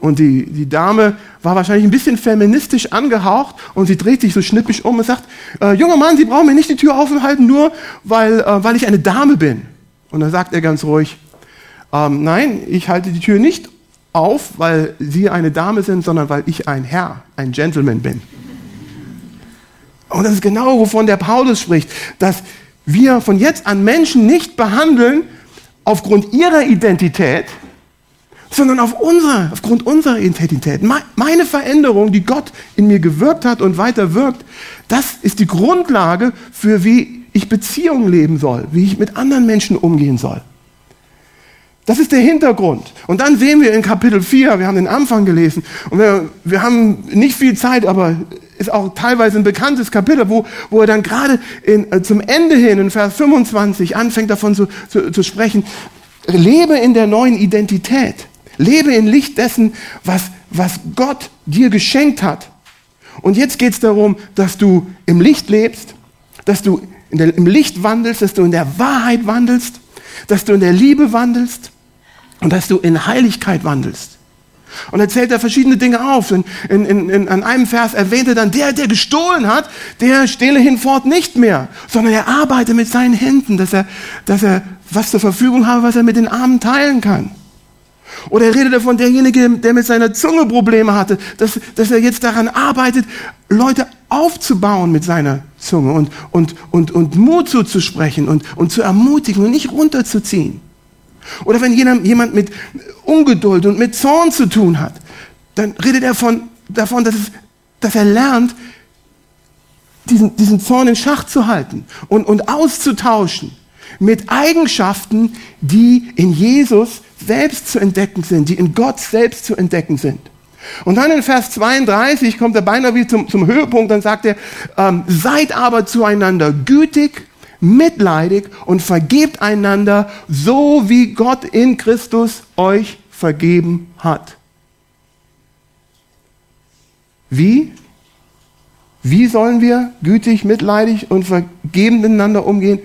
Und die, die Dame war wahrscheinlich ein bisschen feministisch angehaucht und sie dreht sich so schnippig um und sagt, äh, junger Mann, Sie brauchen mir nicht die Tür offen halten, nur weil, äh, weil ich eine Dame bin. Und dann sagt er ganz ruhig, ähm, nein, ich halte die Tür nicht auf, weil Sie eine Dame sind, sondern weil ich ein Herr, ein Gentleman bin. Und das ist genau, wovon der Paulus spricht, dass wir von jetzt an Menschen nicht behandeln aufgrund ihrer Identität, sondern auf unsere, aufgrund unserer Identität. Meine Veränderung, die Gott in mir gewirkt hat und weiter wirkt, das ist die Grundlage für wie ich Beziehungen leben soll, wie ich mit anderen Menschen umgehen soll. Das ist der Hintergrund. Und dann sehen wir in Kapitel 4, wir haben den Anfang gelesen, und wir, wir haben nicht viel Zeit, aber ist auch teilweise ein bekanntes Kapitel, wo, wo er dann gerade in, äh, zum Ende hin, in Vers 25, anfängt davon zu, zu, zu sprechen, lebe in der neuen Identität. Lebe im Licht dessen, was, was Gott dir geschenkt hat. Und jetzt geht es darum, dass du im Licht lebst, dass du der, im Licht wandelst, dass du in der Wahrheit wandelst, dass du in der Liebe wandelst und dass du in Heiligkeit wandelst. Und er zählt da verschiedene Dinge auf. In, in, in, an einem Vers erwähnt er dann, der, der gestohlen hat, der stehle hinfort nicht mehr, sondern er arbeite mit seinen Händen, dass er, dass er was zur Verfügung habe, was er mit den Armen teilen kann. Oder er redet davon, derjenige, der mit seiner Zunge Probleme hatte, dass, dass er jetzt daran arbeitet, Leute aufzubauen mit seiner Zunge und, und, und, und Mut zuzusprechen und, und zu ermutigen und nicht runterzuziehen. Oder wenn jemand, mit Ungeduld und mit Zorn zu tun hat, dann redet er von, davon, dass, es, dass er lernt, diesen, diesen Zorn in Schach zu halten und, und auszutauschen mit Eigenschaften, die in Jesus selbst zu entdecken sind, die in Gott selbst zu entdecken sind. Und dann in Vers 32 kommt er beinahe wie zum, zum Höhepunkt, dann sagt er, ähm, seid aber zueinander gütig, mitleidig und vergebt einander, so wie Gott in Christus euch vergeben hat. Wie? Wie sollen wir gütig, mitleidig und vergebend miteinander umgehen?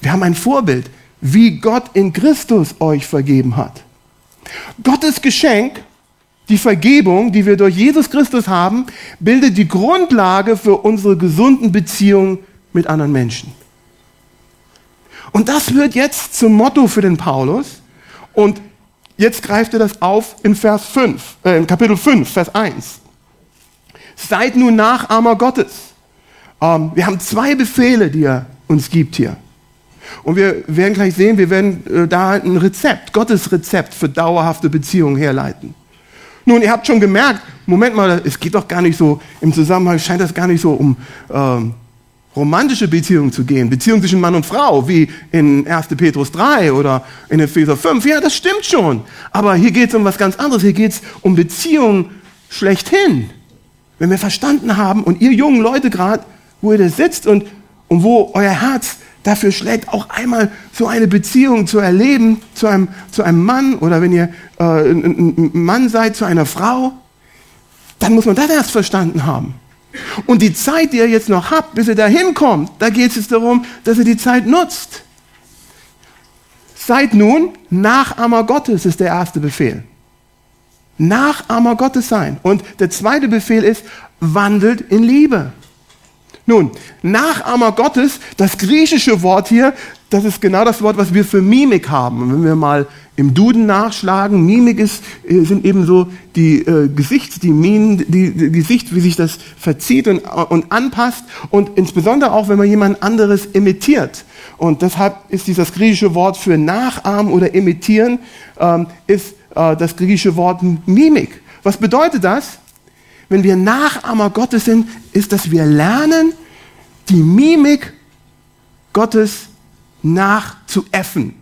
Wir haben ein Vorbild wie Gott in Christus euch vergeben hat. Gottes Geschenk, die Vergebung, die wir durch Jesus Christus haben, bildet die Grundlage für unsere gesunden Beziehungen mit anderen Menschen. Und das wird jetzt zum Motto für den Paulus. Und jetzt greift er das auf in Vers 5, äh, in Kapitel 5, Vers 1. Seid nun Nachahmer Gottes. Ähm, wir haben zwei Befehle, die er uns gibt hier. Und wir werden gleich sehen, wir werden äh, da ein Rezept, Gottes Rezept für dauerhafte Beziehungen herleiten. Nun, ihr habt schon gemerkt, Moment mal, es geht doch gar nicht so, im Zusammenhang scheint das gar nicht so um ähm, romantische Beziehungen zu gehen, Beziehungen zwischen Mann und Frau, wie in 1. Petrus 3 oder in Epheser 5. Ja, das stimmt schon. Aber hier geht es um was ganz anderes. Hier geht es um Beziehungen schlechthin. Wenn wir verstanden haben und ihr jungen Leute gerade, wo ihr da sitzt und, und wo euer Herz dafür schlägt, auch einmal so eine Beziehung zu erleben zu einem, zu einem Mann oder wenn ihr äh, ein Mann seid zu einer Frau, dann muss man das erst verstanden haben. Und die Zeit, die ihr jetzt noch habt, bis ihr dahin kommt, da geht es darum, dass ihr die Zeit nutzt. Seid nun Nachahmer Gottes, ist der erste Befehl. Nachahmer Gottes sein. Und der zweite Befehl ist, wandelt in Liebe. Nun, Nachahmer Gottes, das griechische Wort hier, das ist genau das Wort, was wir für Mimik haben. Wenn wir mal im Duden nachschlagen, Mimik ist, äh, sind eben so die äh, Gesichts, die Minen, die, Gesicht, wie sich das verzieht und, und anpasst und insbesondere auch, wenn man jemand anderes imitiert. Und deshalb ist dieses griechische Wort für nachahmen oder imitieren, ähm, ist äh, das griechische Wort Mimik. Was bedeutet das? wenn wir Nachahmer Gottes sind, ist, dass wir lernen, die Mimik Gottes nachzuäffen.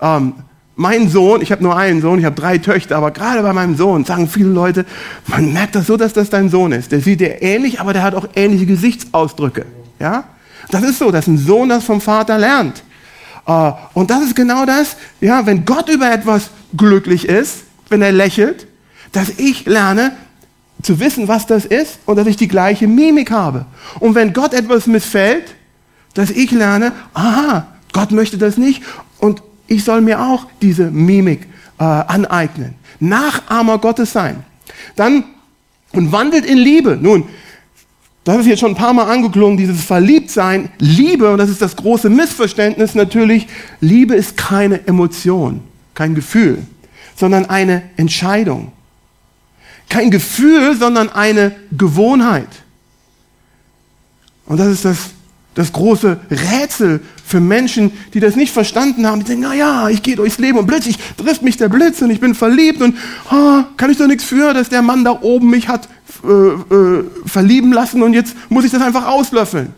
Ähm, mein Sohn, ich habe nur einen Sohn, ich habe drei Töchter, aber gerade bei meinem Sohn sagen viele Leute, man merkt das so, dass das dein Sohn ist. Der sieht dir ähnlich, aber der hat auch ähnliche Gesichtsausdrücke. Ja? Das ist so, dass ein Sohn das vom Vater lernt. Äh, und das ist genau das, ja, wenn Gott über etwas glücklich ist, wenn er lächelt, dass ich lerne, zu wissen, was das ist und dass ich die gleiche Mimik habe. Und wenn Gott etwas missfällt, dass ich lerne, aha, Gott möchte das nicht und ich soll mir auch diese Mimik äh, aneignen. Nachahmer Gottes sein. Dann und wandelt in Liebe. Nun, das ist jetzt schon ein paar Mal angeklungen, dieses Verliebtsein. Liebe, und das ist das große Missverständnis natürlich, Liebe ist keine Emotion, kein Gefühl, sondern eine Entscheidung. Kein Gefühl, sondern eine Gewohnheit. Und das ist das das große Rätsel für Menschen, die das nicht verstanden haben. Die denken, na ja, ich gehe durchs Leben und plötzlich trifft mich der Blitz und ich bin verliebt und oh, kann ich doch nichts für, dass der Mann da oben mich hat äh, äh, verlieben lassen und jetzt muss ich das einfach auslöffeln.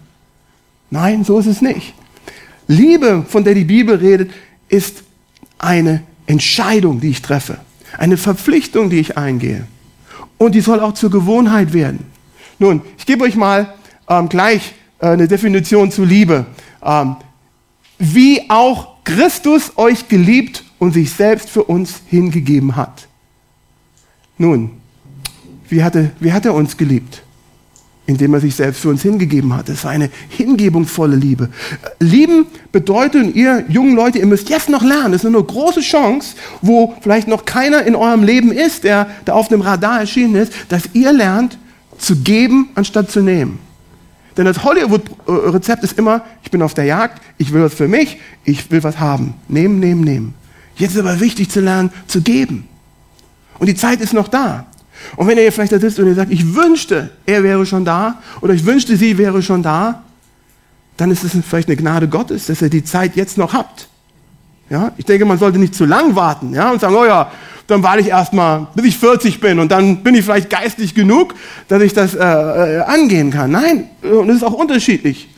Nein, so ist es nicht. Liebe, von der die Bibel redet, ist eine Entscheidung, die ich treffe. Eine Verpflichtung, die ich eingehe. Und die soll auch zur Gewohnheit werden. Nun, ich gebe euch mal ähm, gleich eine Definition zu Liebe. Ähm, wie auch Christus euch geliebt und sich selbst für uns hingegeben hat. Nun, wie hat er, wie hat er uns geliebt? Indem er sich selbst für uns hingegeben hat. Das war eine hingebungsvolle Liebe. Lieben bedeutet, ihr jungen Leute, ihr müsst jetzt noch lernen, das ist eine große Chance, wo vielleicht noch keiner in eurem Leben ist, der da auf dem Radar erschienen ist, dass ihr lernt zu geben, anstatt zu nehmen. Denn das Hollywood-Rezept ist immer, ich bin auf der Jagd, ich will was für mich, ich will was haben. Nehmen, nehmen, nehmen. Jetzt ist aber wichtig zu lernen, zu geben. Und die Zeit ist noch da. Und wenn ihr vielleicht da sitzt und ihr sagt, ich wünschte, er wäre schon da, oder ich wünschte, sie wäre schon da, dann ist es vielleicht eine Gnade Gottes, dass ihr die Zeit jetzt noch habt. Ja, ich denke, man sollte nicht zu lang warten, ja, und sagen, oh ja, dann warte ich erstmal, bis ich 40 bin und dann bin ich vielleicht geistig genug, dass ich das äh, äh, angehen kann. Nein, und das ist auch unterschiedlich.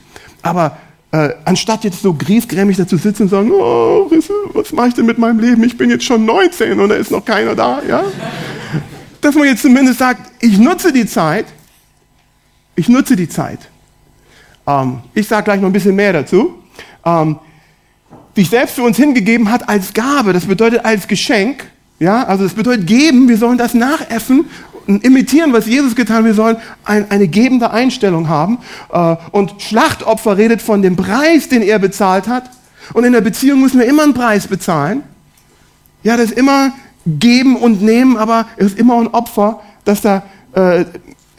Aber äh, anstatt jetzt so griesgrämig dazu sitzen und sagen, oh, was mache ich denn mit meinem Leben? Ich bin jetzt schon 19 und da ist noch keiner da, ja? Dass man jetzt zumindest sagt, ich nutze die Zeit, ich nutze die Zeit. Ähm, ich sage gleich noch ein bisschen mehr dazu. Ähm, sich selbst für uns hingegeben hat als Gabe, das bedeutet als Geschenk, ja, also es bedeutet geben, wir sollen das nachäffen und imitieren, was Jesus getan hat. Wir sollen ein, eine gebende Einstellung haben. Äh, und Schlachtopfer redet von dem Preis, den er bezahlt hat. Und in der Beziehung müssen wir immer einen Preis bezahlen. Ja, das ist immer geben und nehmen, aber es ist immer ein Opfer, das da äh,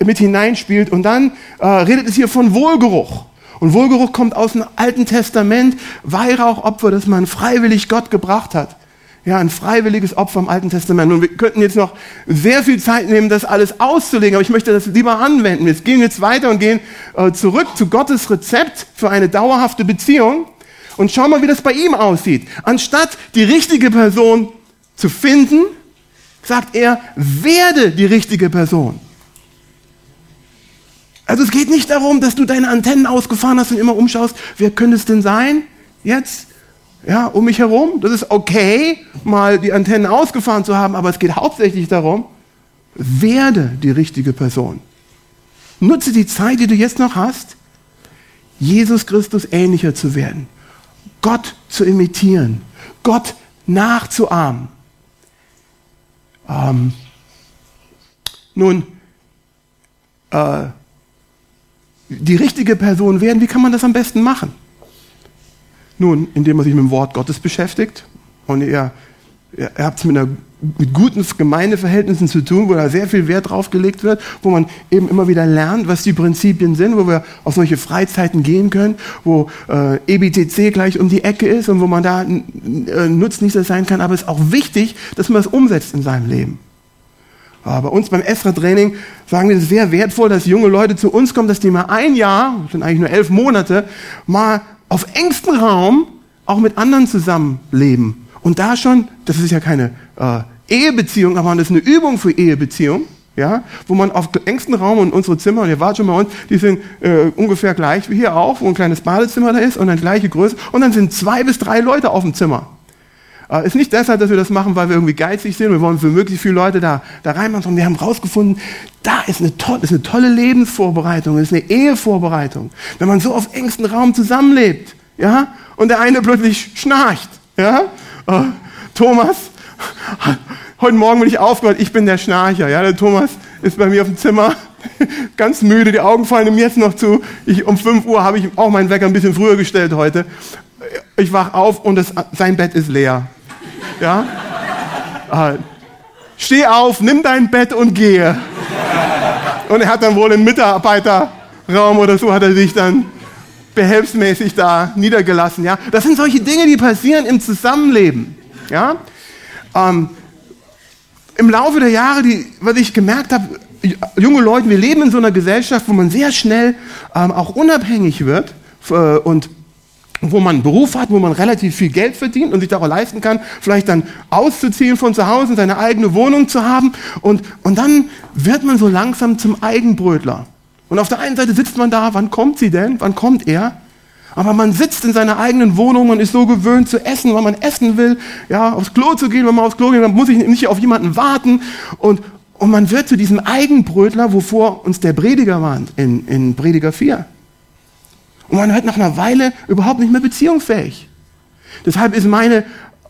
mit hineinspielt. Und dann äh, redet es hier von Wohlgeruch. Und Wohlgeruch kommt aus dem Alten Testament, Weihrauchopfer, das man freiwillig Gott gebracht hat. Ja, ein freiwilliges Opfer im Alten Testament. Und wir könnten jetzt noch sehr viel Zeit nehmen, das alles auszulegen, aber ich möchte das lieber anwenden. Wir gehen jetzt weiter und gehen äh, zurück zu Gottes Rezept für eine dauerhafte Beziehung und schauen mal, wie das bei ihm aussieht. Anstatt die richtige Person zu finden, sagt er, werde die richtige Person. Also es geht nicht darum, dass du deine Antennen ausgefahren hast und immer umschaust, wer könnte es denn sein jetzt? ja, um mich herum. Das ist okay, mal die Antennen ausgefahren zu haben, aber es geht hauptsächlich darum, werde die richtige Person. Nutze die Zeit, die du jetzt noch hast, Jesus Christus ähnlicher zu werden, Gott zu imitieren, Gott nachzuahmen. Ähm, nun, äh, die richtige Person werden, wie kann man das am besten machen? Nun, indem man sich mit dem Wort Gottes beschäftigt und ihr, ihr habt es mit, mit guten Gemeindeverhältnissen zu tun, wo da sehr viel Wert drauf gelegt wird, wo man eben immer wieder lernt, was die Prinzipien sind, wo wir auf solche Freizeiten gehen können, wo äh, EBTC gleich um die Ecke ist und wo man da äh, Nutznießer sein kann. Aber es ist auch wichtig, dass man es umsetzt in seinem Leben. Bei uns beim Esra-Training sagen wir, es ist sehr wertvoll, dass junge Leute zu uns kommen, dass die mal ein Jahr, das sind eigentlich nur elf Monate, mal auf engstem Raum auch mit anderen zusammenleben. Und da schon, das ist ja keine äh, Ehebeziehung, aber das ist eine Übung für Ehebeziehung, ja, wo man auf engstem Raum und unsere Zimmer, und ihr wart schon bei uns, die sind äh, ungefähr gleich wie hier auch, wo ein kleines Badezimmer da ist und dann gleiche Größe, und dann sind zwei bis drei Leute auf dem Zimmer. Ist nicht deshalb, dass wir das machen, weil wir irgendwie geizig sind. Wir wollen für möglichst viele Leute da, da reinmachen. sondern Wir haben rausgefunden, da ist eine, tolle, ist eine tolle Lebensvorbereitung, ist eine Ehevorbereitung. Wenn man so auf engstem Raum zusammenlebt, ja, und der eine plötzlich schnarcht, ja, äh, Thomas, Heute Morgen bin ich aufgehört, ich bin der Schnarcher. Ja, der Thomas ist bei mir auf dem Zimmer, ganz müde, die Augen fallen ihm jetzt noch zu. Ich, um 5 Uhr habe ich auch meinen Wecker ein bisschen früher gestellt heute. Ich wach auf und das, sein Bett ist leer. Ja? Ah, steh auf, nimm dein Bett und gehe. Und er hat dann wohl im Mitarbeiterraum oder so hat er sich dann behelfsmäßig da niedergelassen. Ja? Das sind solche Dinge, die passieren im Zusammenleben. Ja? Ähm, Im Laufe der Jahre, die, was ich gemerkt habe, junge Leute, wir leben in so einer Gesellschaft, wo man sehr schnell ähm, auch unabhängig wird äh, und wo man einen Beruf hat, wo man relativ viel Geld verdient und sich darauf leisten kann, vielleicht dann auszuziehen von zu Hause, seine eigene Wohnung zu haben. Und, und dann wird man so langsam zum Eigenbrötler. Und auf der einen Seite sitzt man da, wann kommt sie denn? Wann kommt er? Aber man sitzt in seiner eigenen Wohnung und ist so gewöhnt zu essen, wann man essen will, ja, aufs Klo zu gehen, wenn man aufs Klo geht, dann muss ich nicht auf jemanden warten. Und, und man wird zu diesem Eigenbrötler, wovor uns der Prediger warnt, in, in Prediger 4. Und man wird nach einer Weile überhaupt nicht mehr beziehungsfähig. Deshalb ist meine,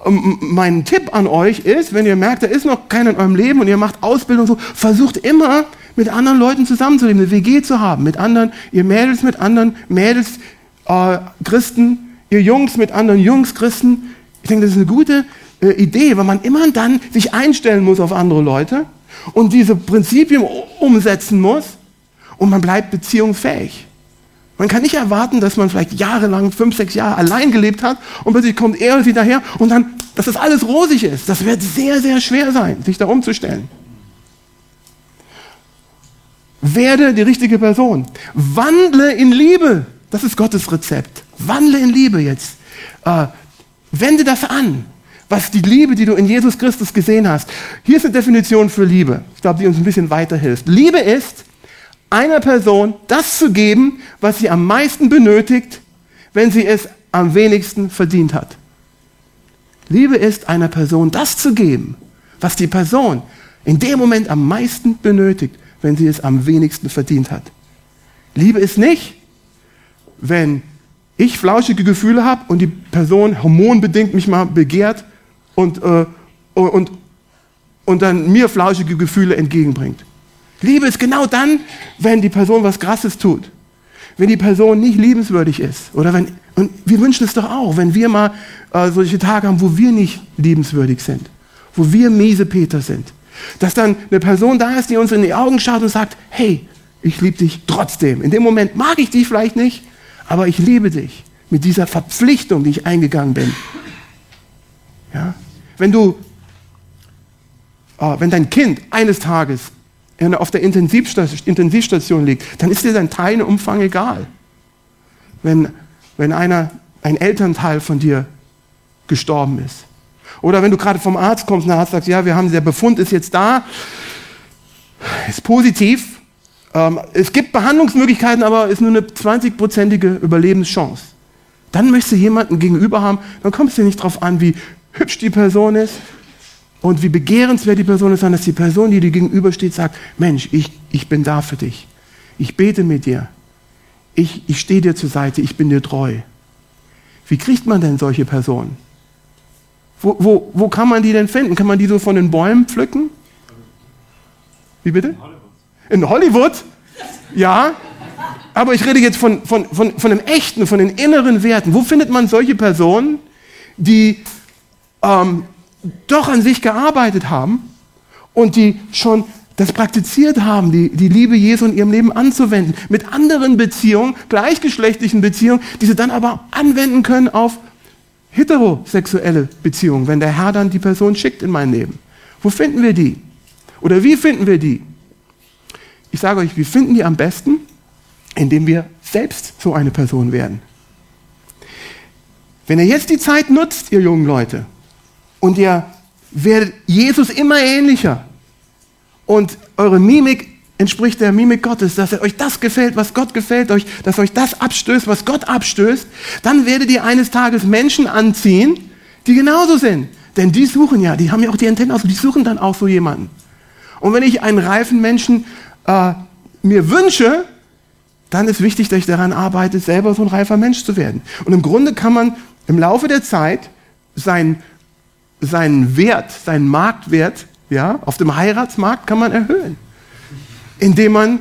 ähm, mein Tipp an euch ist, wenn ihr merkt, da ist noch keiner in eurem Leben und ihr macht Ausbildung so, versucht immer mit anderen Leuten zusammenzuleben, eine WG zu haben, mit anderen, ihr Mädels mit anderen Mädels, äh, Christen, ihr Jungs mit anderen Jungs, Christen. Ich denke, das ist eine gute äh, Idee, weil man immer dann sich einstellen muss auf andere Leute und diese Prinzipien umsetzen muss und man bleibt beziehungsfähig. Man kann nicht erwarten, dass man vielleicht jahrelang, fünf, sechs Jahre allein gelebt hat und plötzlich kommt er und sie daher und dann, dass das alles rosig ist. Das wird sehr, sehr schwer sein, sich da umzustellen. Werde die richtige Person. Wandle in Liebe. Das ist Gottes Rezept. Wandle in Liebe jetzt. Äh, wende das an, was die Liebe, die du in Jesus Christus gesehen hast. Hier ist eine Definition für Liebe. Ich glaube, die uns ein bisschen weiterhilft. Liebe ist, einer Person das zu geben, was sie am meisten benötigt, wenn sie es am wenigsten verdient hat. Liebe ist einer Person das zu geben, was die Person in dem Moment am meisten benötigt, wenn sie es am wenigsten verdient hat. Liebe ist nicht, wenn ich flauschige Gefühle habe und die Person hormonbedingt mich mal begehrt und, äh, und, und dann mir flauschige Gefühle entgegenbringt. Liebe ist genau dann, wenn die Person was Krasses tut. Wenn die Person nicht liebenswürdig ist. Oder wenn, und wir wünschen es doch auch, wenn wir mal äh, solche Tage haben, wo wir nicht liebenswürdig sind. Wo wir miese Peter sind. Dass dann eine Person da ist, die uns in die Augen schaut und sagt, hey, ich liebe dich trotzdem. In dem Moment mag ich dich vielleicht nicht, aber ich liebe dich mit dieser Verpflichtung, die ich eingegangen bin. Ja? Wenn du, äh, wenn dein Kind eines Tages auf der Intensivstation liegt, dann ist dir dein Teilumfang egal. Wenn, wenn einer, ein Elternteil von dir gestorben ist. Oder wenn du gerade vom Arzt kommst und der Arzt sagt, ja, wir haben, der Befund ist jetzt da, ist positiv. Ähm, es gibt Behandlungsmöglichkeiten, aber ist nur eine 20-prozentige Überlebenschance. Dann möchtest du jemanden gegenüber haben, dann kommst du nicht darauf an, wie hübsch die Person ist, und wie begehrenswert die Person ist, dass die Person, die dir gegenübersteht, sagt, Mensch, ich, ich bin da für dich. Ich bete mit dir. Ich, ich stehe dir zur Seite, ich bin dir treu. Wie kriegt man denn solche Personen? Wo, wo, wo kann man die denn finden? Kann man die so von den Bäumen pflücken? Wie bitte? In Hollywood. In Hollywood? Ja. Aber ich rede jetzt von, von, von, von dem Echten, von den inneren Werten. Wo findet man solche Personen, die ähm, doch an sich gearbeitet haben und die schon das praktiziert haben, die, die Liebe Jesu in ihrem Leben anzuwenden, mit anderen Beziehungen, gleichgeschlechtlichen Beziehungen, die sie dann aber anwenden können auf heterosexuelle Beziehungen, wenn der Herr dann die Person schickt in mein Leben. Wo finden wir die? Oder wie finden wir die? Ich sage euch, wir finden die am besten, indem wir selbst so eine Person werden. Wenn ihr jetzt die Zeit nutzt, ihr jungen Leute, und ihr werdet Jesus immer ähnlicher. Und eure Mimik entspricht der Mimik Gottes, dass euch das gefällt, was Gott gefällt euch, dass euch das abstößt, was Gott abstößt, dann werdet ihr eines Tages Menschen anziehen, die genauso sind. Denn die suchen ja, die haben ja auch die Antennen aus, die suchen dann auch so jemanden. Und wenn ich einen reifen Menschen äh, mir wünsche, dann ist wichtig, dass ich daran arbeite, selber so ein reifer Mensch zu werden. Und im Grunde kann man im Laufe der Zeit sein seinen Wert, seinen Marktwert ja, auf dem Heiratsmarkt kann man erhöhen, indem man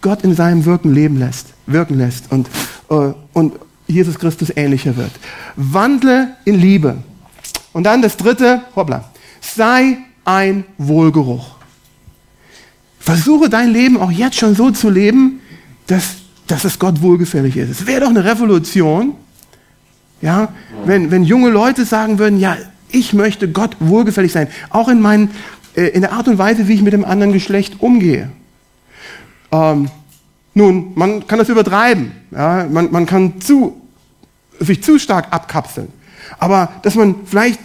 Gott in seinem Wirken leben lässt, wirken lässt und, äh, und Jesus Christus ähnlicher wird. Wandle in Liebe. Und dann das dritte, hoppla, sei ein Wohlgeruch. Versuche dein Leben auch jetzt schon so zu leben, dass, dass es Gott wohlgefällig ist. Es wäre doch eine Revolution, ja, wenn, wenn junge Leute sagen würden, ja, ich möchte Gott wohlgefällig sein, auch in, meinen, äh, in der Art und Weise, wie ich mit dem anderen Geschlecht umgehe. Ähm, nun, man kann das übertreiben, ja, man, man kann zu, sich zu stark abkapseln. Aber dass man vielleicht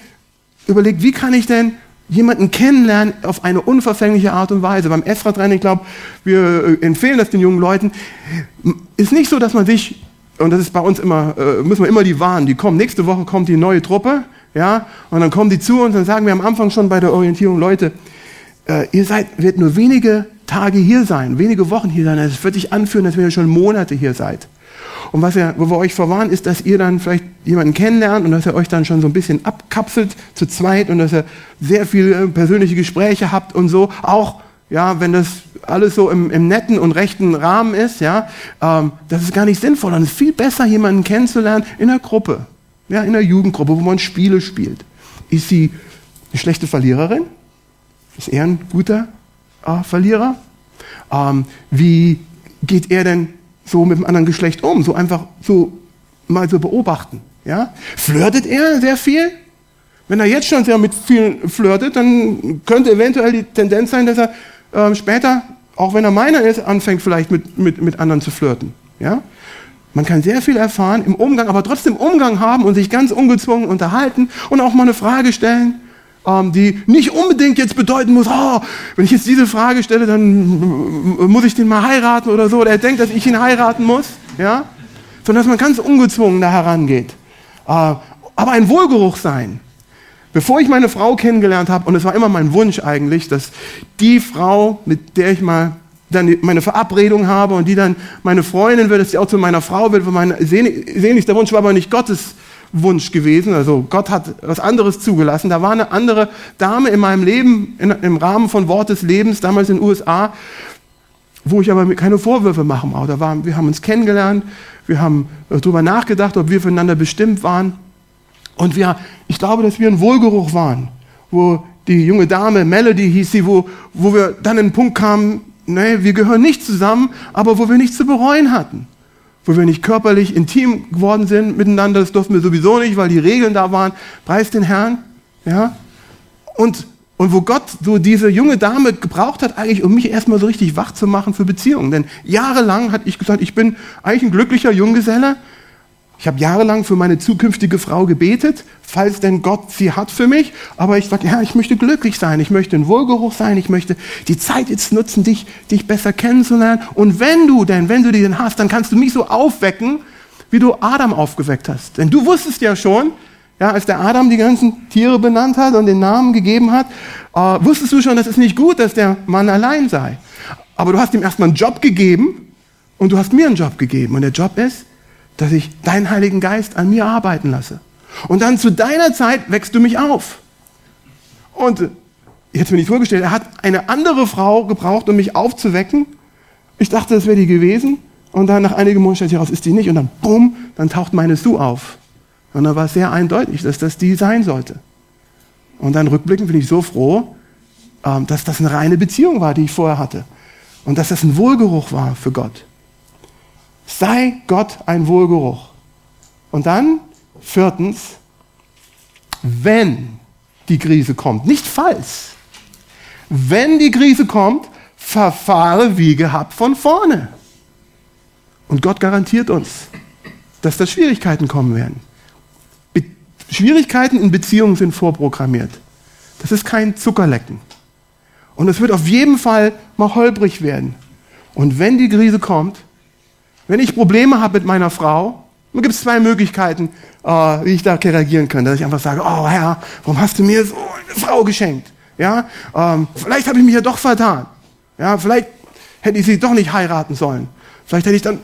überlegt, wie kann ich denn jemanden kennenlernen auf eine unverfängliche Art und Weise. Beim Esra-Training, ich glaube, wir äh, empfehlen das den jungen Leuten. Ist nicht so, dass man sich, und das ist bei uns immer, äh, müssen wir immer die warnen, die kommen, nächste Woche kommt die neue Truppe, ja, und dann kommen die zu und dann sagen wir am Anfang schon bei der Orientierung, Leute, äh, ihr seid, wird nur wenige Tage hier sein, wenige Wochen hier sein. Es wird sich anfühlen, als wenn ihr schon Monate hier seid. Und was wir, wo wir euch verwarnen, ist, dass ihr dann vielleicht jemanden kennenlernt und dass ihr euch dann schon so ein bisschen abkapselt zu zweit und dass ihr sehr viele persönliche Gespräche habt und so. Auch, ja, wenn das alles so im, im netten und rechten Rahmen ist, ja, ähm, das ist gar nicht sinnvoll. Und es ist viel besser, jemanden kennenzulernen in einer Gruppe, ja, in einer Jugendgruppe, wo man Spiele spielt. Ist sie eine schlechte Verliererin? Ist er ein guter äh, Verlierer? Ähm, wie geht er denn so mit dem anderen Geschlecht um? So einfach so mal so beobachten. Ja? Flirtet er sehr viel? Wenn er jetzt schon sehr mit vielen flirtet, dann könnte eventuell die Tendenz sein, dass er äh, später, auch wenn er meiner ist, anfängt vielleicht mit, mit, mit anderen zu flirten. Ja? Man kann sehr viel erfahren im Umgang, aber trotzdem Umgang haben und sich ganz ungezwungen unterhalten und auch mal eine Frage stellen ähm, die nicht unbedingt jetzt bedeuten muss, oh, wenn ich jetzt diese Frage stelle, dann muss ich den mal heiraten oder so, oder er denkt, dass ich ihn heiraten muss, ja, sondern dass man ganz ungezwungen da herangeht. Äh, aber ein Wohlgeruch sein. Bevor ich meine Frau kennengelernt habe, und es war immer mein Wunsch eigentlich, dass die Frau, mit der ich mal dann meine Verabredung habe und die dann meine Freundin wird, dass sie auch zu meiner Frau wird, mein sehnlichster Wunsch war aber nicht Gottes Wunsch gewesen. Also Gott hat was anderes zugelassen. Da war eine andere Dame in meinem Leben, in, im Rahmen von Wort des Lebens, damals in den USA, wo ich aber keine Vorwürfe machen brauche. Da war, wir haben uns kennengelernt, wir haben darüber nachgedacht, ob wir füreinander bestimmt waren. Und wir, ich glaube, dass wir ein Wohlgeruch waren, wo die junge Dame, Melody hieß sie, wo, wo wir dann in den Punkt kamen, nee, wir gehören nicht zusammen, aber wo wir nichts zu bereuen hatten wo wir nicht körperlich intim geworden sind miteinander, das durften wir sowieso nicht, weil die Regeln da waren. Preis den Herrn. Ja? Und, und wo Gott so diese junge Dame gebraucht hat, eigentlich, um mich erstmal so richtig wach zu machen für Beziehungen. Denn jahrelang hatte ich gesagt, ich bin eigentlich ein glücklicher Junggeselle, ich habe jahrelang für meine zukünftige Frau gebetet, falls denn Gott sie hat für mich. Aber ich sage, ja, ich möchte glücklich sein, ich möchte ein Wohlgeruch sein, ich möchte die Zeit jetzt nutzen, dich, dich besser kennenzulernen. Und wenn du denn, wenn du die denn hast, dann kannst du mich so aufwecken, wie du Adam aufgeweckt hast. Denn du wusstest ja schon, ja, als der Adam die ganzen Tiere benannt hat und den Namen gegeben hat, äh, wusstest du schon, dass es nicht gut, dass der Mann allein sei. Aber du hast ihm erstmal einen Job gegeben und du hast mir einen Job gegeben. Und der Job ist, dass ich deinen Heiligen Geist an mir arbeiten lasse. Und dann zu deiner Zeit wächst du mich auf. Und jetzt mir nicht vorgestellt, er hat eine andere Frau gebraucht, um mich aufzuwecken. Ich dachte, das wäre die gewesen. Und dann nach einigen Monaten stellt sich heraus, ist die nicht. Und dann, bumm, dann taucht meine Sue auf. Und dann war es sehr eindeutig, dass das die sein sollte. Und dann rückblickend bin ich so froh, ähm, dass das eine reine Beziehung war, die ich vorher hatte. Und dass das ein Wohlgeruch war für Gott. Sei Gott ein Wohlgeruch. Und dann, viertens, wenn die Krise kommt, nicht falls, wenn die Krise kommt, verfahre wie gehabt von vorne. Und Gott garantiert uns, dass da Schwierigkeiten kommen werden. Be Schwierigkeiten in Beziehungen sind vorprogrammiert. Das ist kein Zuckerlecken. Und es wird auf jeden Fall mal holprig werden. Und wenn die Krise kommt, wenn ich Probleme habe mit meiner Frau, dann gibt es zwei Möglichkeiten, äh, wie ich da reagieren kann. Dass ich einfach sage, oh Herr, warum hast du mir so eine Frau geschenkt? Ja, ähm, vielleicht habe ich mich ja doch vertan. Ja, vielleicht hätte ich sie doch nicht heiraten sollen. Vielleicht hätte ich dann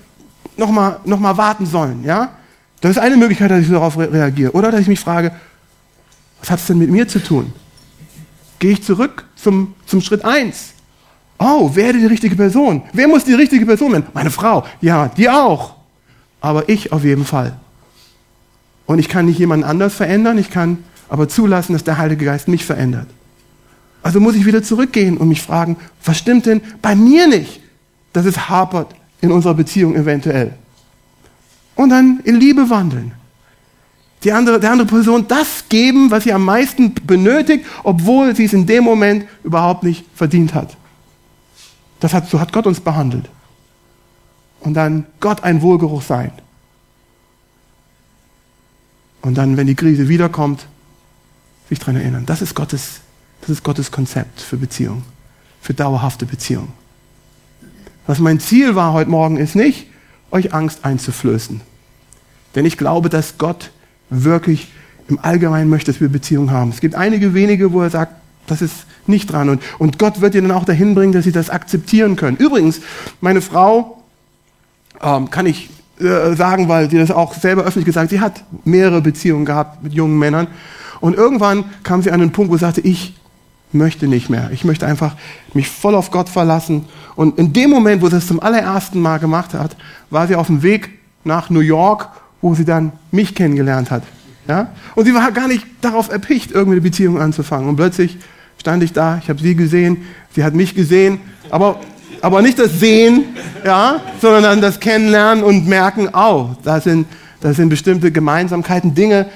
noch mal, noch mal warten sollen. Ja, das ist eine Möglichkeit, dass ich darauf re reagiere. Oder dass ich mich frage, was hat es denn mit mir zu tun? gehe ich zurück zum, zum Schritt 1. Oh, werde die richtige Person. Wer muss die richtige Person werden? Meine Frau. Ja, die auch. Aber ich auf jeden Fall. Und ich kann nicht jemand anders verändern, ich kann aber zulassen, dass der Heilige Geist mich verändert. Also muss ich wieder zurückgehen und mich fragen, was stimmt denn bei mir nicht, dass es hapert in unserer Beziehung eventuell? Und dann in Liebe wandeln. Die andere, der andere Person das geben, was sie am meisten benötigt, obwohl sie es in dem Moment überhaupt nicht verdient hat. Das hat, so hat Gott uns behandelt. Und dann Gott ein Wohlgeruch sein. Und dann, wenn die Krise wiederkommt, sich daran erinnern. Das ist Gottes, das ist Gottes Konzept für Beziehung, für dauerhafte Beziehung. Was mein Ziel war heute Morgen ist nicht, euch Angst einzuflößen. Denn ich glaube, dass Gott wirklich im Allgemeinen möchte, dass wir Beziehungen haben. Es gibt einige wenige, wo er sagt, das ist nicht dran. Und, und Gott wird ihr dann auch dahin bringen, dass sie das akzeptieren können. Übrigens, meine Frau, ähm, kann ich äh, sagen, weil sie das auch selber öffentlich gesagt hat, sie hat mehrere Beziehungen gehabt mit jungen Männern. Und irgendwann kam sie an einen Punkt, wo sie sagte, ich möchte nicht mehr. Ich möchte einfach mich voll auf Gott verlassen. Und in dem Moment, wo sie es zum allerersten Mal gemacht hat, war sie auf dem Weg nach New York, wo sie dann mich kennengelernt hat. Ja? Und sie war gar nicht darauf erpicht, irgendwie eine Beziehung anzufangen. Und plötzlich stand ich da, ich habe sie gesehen, sie hat mich gesehen, aber, aber nicht das Sehen, ja, sondern dann das Kennenlernen und merken, oh, da sind, da sind bestimmte Gemeinsamkeiten, Dinge,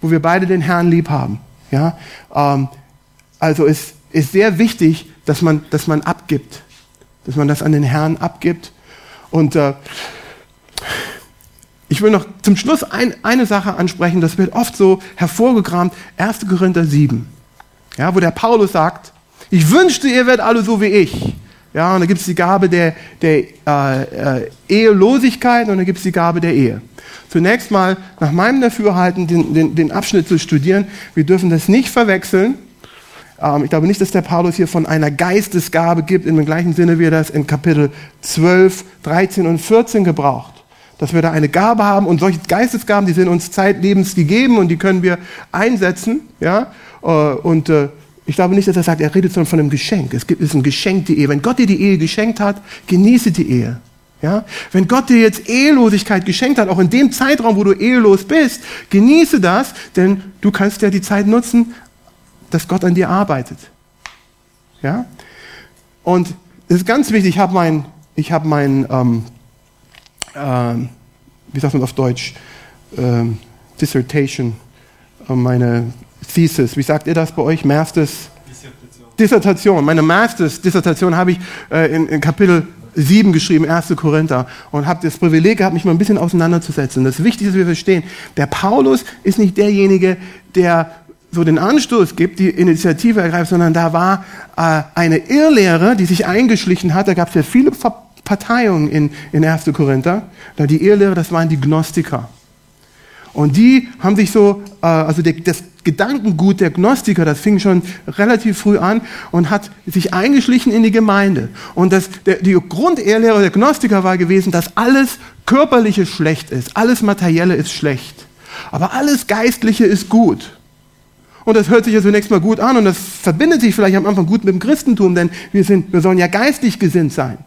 wo wir beide den Herrn lieb haben. Ja? Ähm, also es ist sehr wichtig, dass man, dass man abgibt, dass man das an den Herrn abgibt. Und äh, ich will noch zum Schluss ein, eine Sache ansprechen, das wird oft so hervorgekramt, 1. Korinther 7, ja, wo der Paulus sagt, ich wünschte, ihr werdet alle so wie ich. Ja, und da gibt es die Gabe der, der äh, äh, Ehelosigkeit und da gibt es die Gabe der Ehe. Zunächst mal nach meinem Dafürhalten den, den, den Abschnitt zu studieren. Wir dürfen das nicht verwechseln. Ähm, ich glaube nicht, dass der Paulus hier von einer Geistesgabe gibt, in dem gleichen Sinne, wie er das in Kapitel 12, 13 und 14 gebraucht. Dass wir da eine Gabe haben und solche Geistesgaben, die sind uns zeitlebens gegeben und die können wir einsetzen. Ja? Äh, und äh, ich glaube nicht, dass er sagt, er redet sondern von einem Geschenk. Es gibt, es ist ein Geschenk, die Ehe. Wenn Gott dir die Ehe geschenkt hat, genieße die Ehe. Ja? Wenn Gott dir jetzt Ehelosigkeit geschenkt hat, auch in dem Zeitraum, wo du ehelos bist, genieße das, denn du kannst ja die Zeit nutzen, dass Gott an dir arbeitet. Ja? Und es ist ganz wichtig, ich habe mein, ich habe mein, ähm, äh, wie sagt man auf Deutsch, ähm, Dissertation, äh, meine Thesis, wie sagt ihr das bei euch? Masters? Dissertation. Dissertation. Meine Masters-Dissertation habe ich äh, in, in Kapitel 7 geschrieben, 1. Korinther, und habe das Privileg gehabt, mich mal ein bisschen auseinanderzusetzen. Das Wichtigste, dass wir verstehen, der Paulus ist nicht derjenige, der so den Anstoß gibt, die Initiative ergreift, sondern da war äh, eine Irrlehre, die sich eingeschlichen hat. Da gab es ja viele Parteiungen in, in 1. Korinther. Da die Irrlehre, das waren die Gnostiker. Und die haben sich so, äh, also der, das Gedankengut der Gnostiker, das fing schon relativ früh an und hat sich eingeschlichen in die Gemeinde. Und das, der, die Grundehrlehre der Gnostiker war gewesen, dass alles Körperliche schlecht ist, alles Materielle ist schlecht, aber alles Geistliche ist gut. Und das hört sich ja zunächst mal gut an und das verbindet sich vielleicht am Anfang gut mit dem Christentum, denn wir, sind, wir sollen ja geistlich gesinnt sein.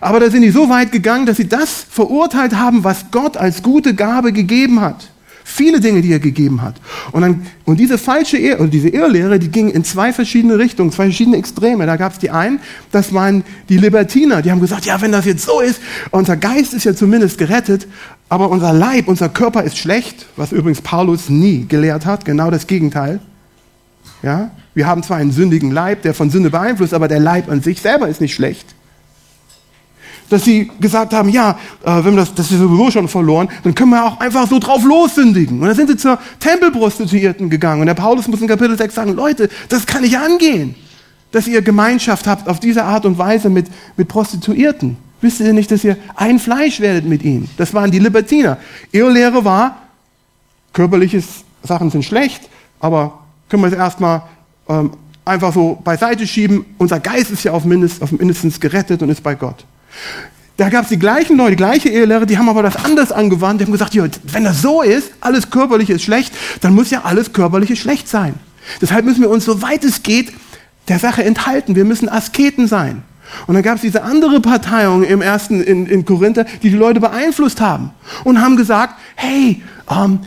Aber da sind die so weit gegangen, dass sie das verurteilt haben, was Gott als gute Gabe gegeben hat. Viele Dinge, die er gegeben hat. Und, dann, und diese falsche Ehe, oder diese Irrlehre, die ging in zwei verschiedene Richtungen, zwei verschiedene Extreme. Da gab es die einen, das waren die Libertiner, die haben gesagt, ja, wenn das jetzt so ist, unser Geist ist ja zumindest gerettet, aber unser Leib, unser Körper ist schlecht, was übrigens Paulus nie gelehrt hat, genau das Gegenteil. Ja? Wir haben zwar einen sündigen Leib, der von Sünde beeinflusst, aber der Leib an sich selber ist nicht schlecht dass sie gesagt haben, ja, äh, wenn das, das ist sowieso schon verloren, dann können wir auch einfach so drauf lossündigen. Und dann sind sie zur Tempelprostituierten gegangen. Und der Paulus muss in Kapitel 6 sagen, Leute, das kann nicht angehen, dass ihr Gemeinschaft habt auf diese Art und Weise mit, mit Prostituierten. Wisst ihr nicht, dass ihr ein Fleisch werdet mit ihnen? Das waren die Libertiner. Ihre Lehre war, körperliche Sachen sind schlecht, aber können wir es erstmal ähm, einfach so beiseite schieben. Unser Geist ist ja auf, mindest, auf mindestens gerettet und ist bei Gott. Da gab es die gleichen Leute, die gleiche Ehelehre, die haben aber das anders angewandt. Die haben gesagt, ja, wenn das so ist, alles Körperliche ist schlecht, dann muss ja alles Körperliche schlecht sein. Deshalb müssen wir uns, soweit es geht, der Sache enthalten. Wir müssen Asketen sein. Und dann gab es diese andere Parteiung im ersten in, in Korinther, die die Leute beeinflusst haben und haben gesagt, hey, ähm,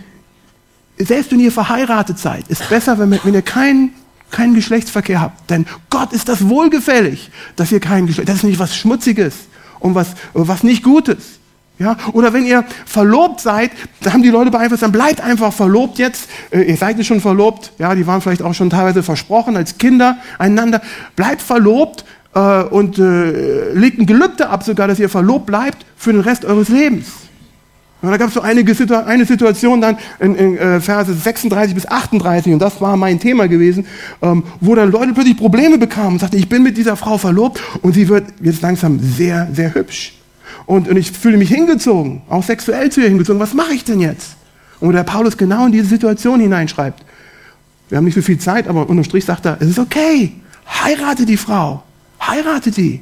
selbst wenn ihr verheiratet seid, ist besser, wenn, wenn ihr keinen keinen Geschlechtsverkehr habt. Denn Gott ist das wohlgefällig, dass ihr keinen Geschlecht, das ist nicht was Schmutziges und was, was nicht Gutes. Ja, oder wenn ihr verlobt seid, da haben die Leute beeinflusst, dann bleibt einfach verlobt jetzt. Äh, ihr seid schon verlobt, ja, die waren vielleicht auch schon teilweise versprochen als Kinder einander. Bleibt verlobt äh, und äh, legt ein Gelübde ab sogar, dass ihr verlobt bleibt für den Rest eures Lebens. Und da gab es so einige Situ eine Situation dann in, in äh, Verse 36 bis 38, und das war mein Thema gewesen, ähm, wo dann Leute plötzlich Probleme bekamen und sagten, ich bin mit dieser Frau verlobt und sie wird jetzt langsam sehr, sehr hübsch. Und, und ich fühle mich hingezogen, auch sexuell zu ihr hingezogen. Was mache ich denn jetzt? Und wo der Paulus genau in diese Situation hineinschreibt. Wir haben nicht so viel Zeit, aber unterm Strich sagt er, es ist okay. Heirate die Frau. Heirate die.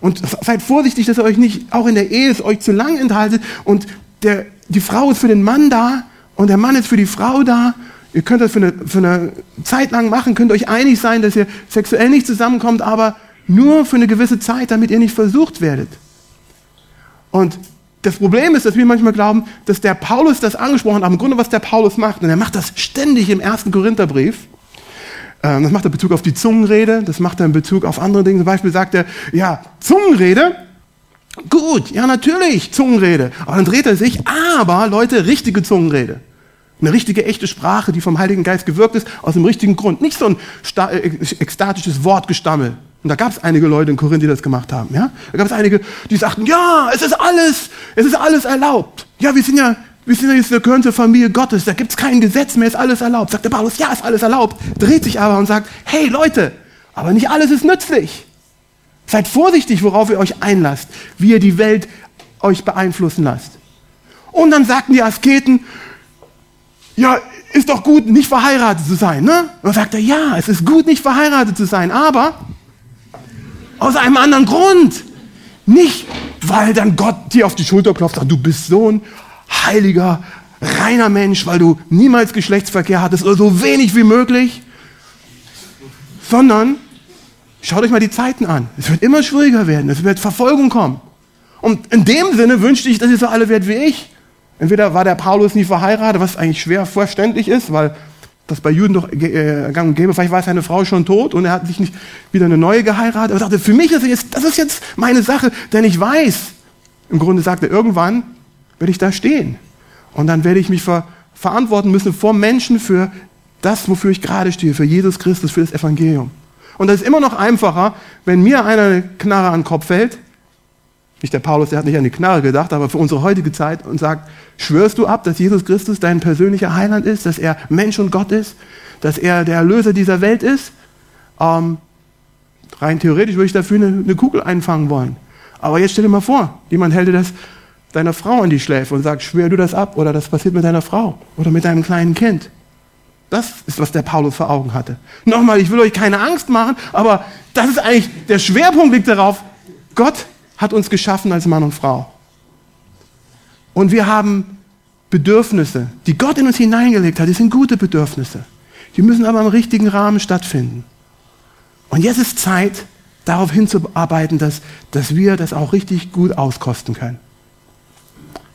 Und seid vorsichtig, dass ihr euch nicht auch in der Ehe es euch zu lang enthaltet und der, die Frau ist für den Mann da und der Mann ist für die Frau da. Ihr könnt das für eine, für eine Zeit lang machen, könnt euch einig sein, dass ihr sexuell nicht zusammenkommt, aber nur für eine gewisse Zeit, damit ihr nicht versucht werdet. Und das Problem ist, dass wir manchmal glauben, dass der Paulus das angesprochen hat, im Grunde was der Paulus macht. Und er macht das ständig im ersten Korintherbrief. Ähm, das macht er in Bezug auf die Zungenrede, das macht er in Bezug auf andere Dinge. Zum Beispiel sagt er, ja, Zungenrede, gut, ja natürlich, Zungenrede. Aber dann dreht er sich, aber Leute, richtige Zungenrede. Eine richtige, echte Sprache, die vom Heiligen Geist gewirkt ist, aus dem richtigen Grund. Nicht so ein äh, ekstatisches Wortgestammel. Und da gab es einige Leute in Korinth, die das gemacht haben. Ja? Da gab es einige, die sagten, ja, es ist alles, es ist alles erlaubt. Ja, wir sind ja, wir sind ja jetzt, wir gehören zur Familie Gottes, da gibt es kein Gesetz mehr, ist alles erlaubt. Sagt der Paulus, ja, ist alles erlaubt. Dreht sich aber und sagt, hey Leute, aber nicht alles ist nützlich. Seid vorsichtig, worauf ihr euch einlasst, wie ihr die Welt euch beeinflussen lasst. Und dann sagten die Asketen, ja, ist doch gut, nicht verheiratet zu sein, ne? Und dann sagt er, ja, es ist gut, nicht verheiratet zu sein, aber aus einem anderen Grund. Nicht, weil dann Gott dir auf die Schulter klopft, sagt, du bist so ein heiliger, reiner Mensch, weil du niemals Geschlechtsverkehr hattest oder so wenig wie möglich, sondern schaut euch mal die Zeiten an. Es wird immer schwieriger werden, es wird Verfolgung kommen. Und in dem Sinne wünschte ich, dass ihr so alle werdet wie ich. Entweder war der Paulus nie verheiratet, was eigentlich schwer verständlich ist, weil das bei Juden doch äh, gang und gäbe. Vielleicht war seine Frau schon tot und er hat sich nicht wieder eine neue geheiratet. Er sagte, für mich ist jetzt, das ist jetzt meine Sache, denn ich weiß, im Grunde sagt er, irgendwann werde ich da stehen. Und dann werde ich mich ver verantworten müssen vor Menschen für das, wofür ich gerade stehe, für Jesus Christus, für das Evangelium. Und das ist immer noch einfacher, wenn mir einer eine Knarre an den Kopf fällt, nicht der Paulus, der hat nicht an die Knarre gedacht, aber für unsere heutige Zeit und sagt, schwörst du ab, dass Jesus Christus dein persönlicher Heiland ist, dass er Mensch und Gott ist, dass er der Erlöser dieser Welt ist? Ähm, rein theoretisch würde ich dafür eine, eine, Kugel einfangen wollen. Aber jetzt stell dir mal vor, jemand hält dir das deiner Frau an die Schläfe und sagt, schwör du das ab oder das passiert mit deiner Frau oder mit deinem kleinen Kind. Das ist, was der Paulus vor Augen hatte. Nochmal, ich will euch keine Angst machen, aber das ist eigentlich, der Schwerpunkt liegt darauf, Gott hat uns geschaffen als Mann und Frau. Und wir haben Bedürfnisse, die Gott in uns hineingelegt hat. Die sind gute Bedürfnisse. Die müssen aber im richtigen Rahmen stattfinden. Und jetzt ist Zeit, darauf hinzuarbeiten, dass, dass wir das auch richtig gut auskosten können.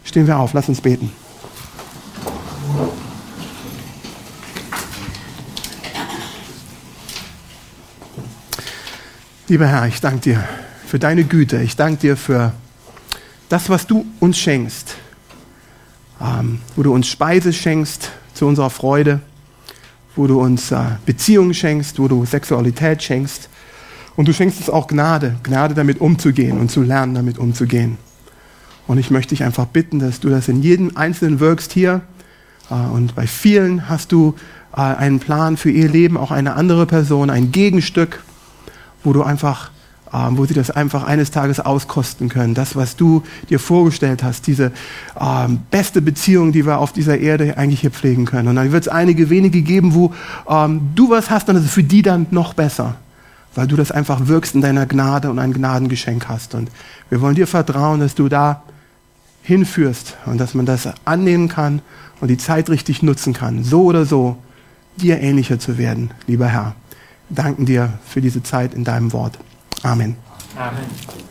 Stehen wir auf, lass uns beten. Lieber Herr, ich danke dir für deine Güte. Ich danke dir für das, was du uns schenkst, ähm, wo du uns Speise schenkst zu unserer Freude, wo du uns äh, Beziehungen schenkst, wo du Sexualität schenkst. Und du schenkst uns auch Gnade, Gnade damit umzugehen und zu lernen, damit umzugehen. Und ich möchte dich einfach bitten, dass du das in jedem Einzelnen wirkst hier. Äh, und bei vielen hast du äh, einen Plan für ihr Leben, auch eine andere Person, ein Gegenstück, wo du einfach ähm, wo sie das einfach eines Tages auskosten können. Das, was du dir vorgestellt hast, diese ähm, beste Beziehung, die wir auf dieser Erde eigentlich hier pflegen können. Und dann wird es einige wenige geben, wo ähm, du was hast und es ist für die dann noch besser, weil du das einfach wirkst in deiner Gnade und ein Gnadengeschenk hast. Und wir wollen dir vertrauen, dass du da hinführst und dass man das annehmen kann und die Zeit richtig nutzen kann. So oder so dir ähnlicher zu werden, lieber Herr. Danken dir für diese Zeit in deinem Wort. Amen. Amen.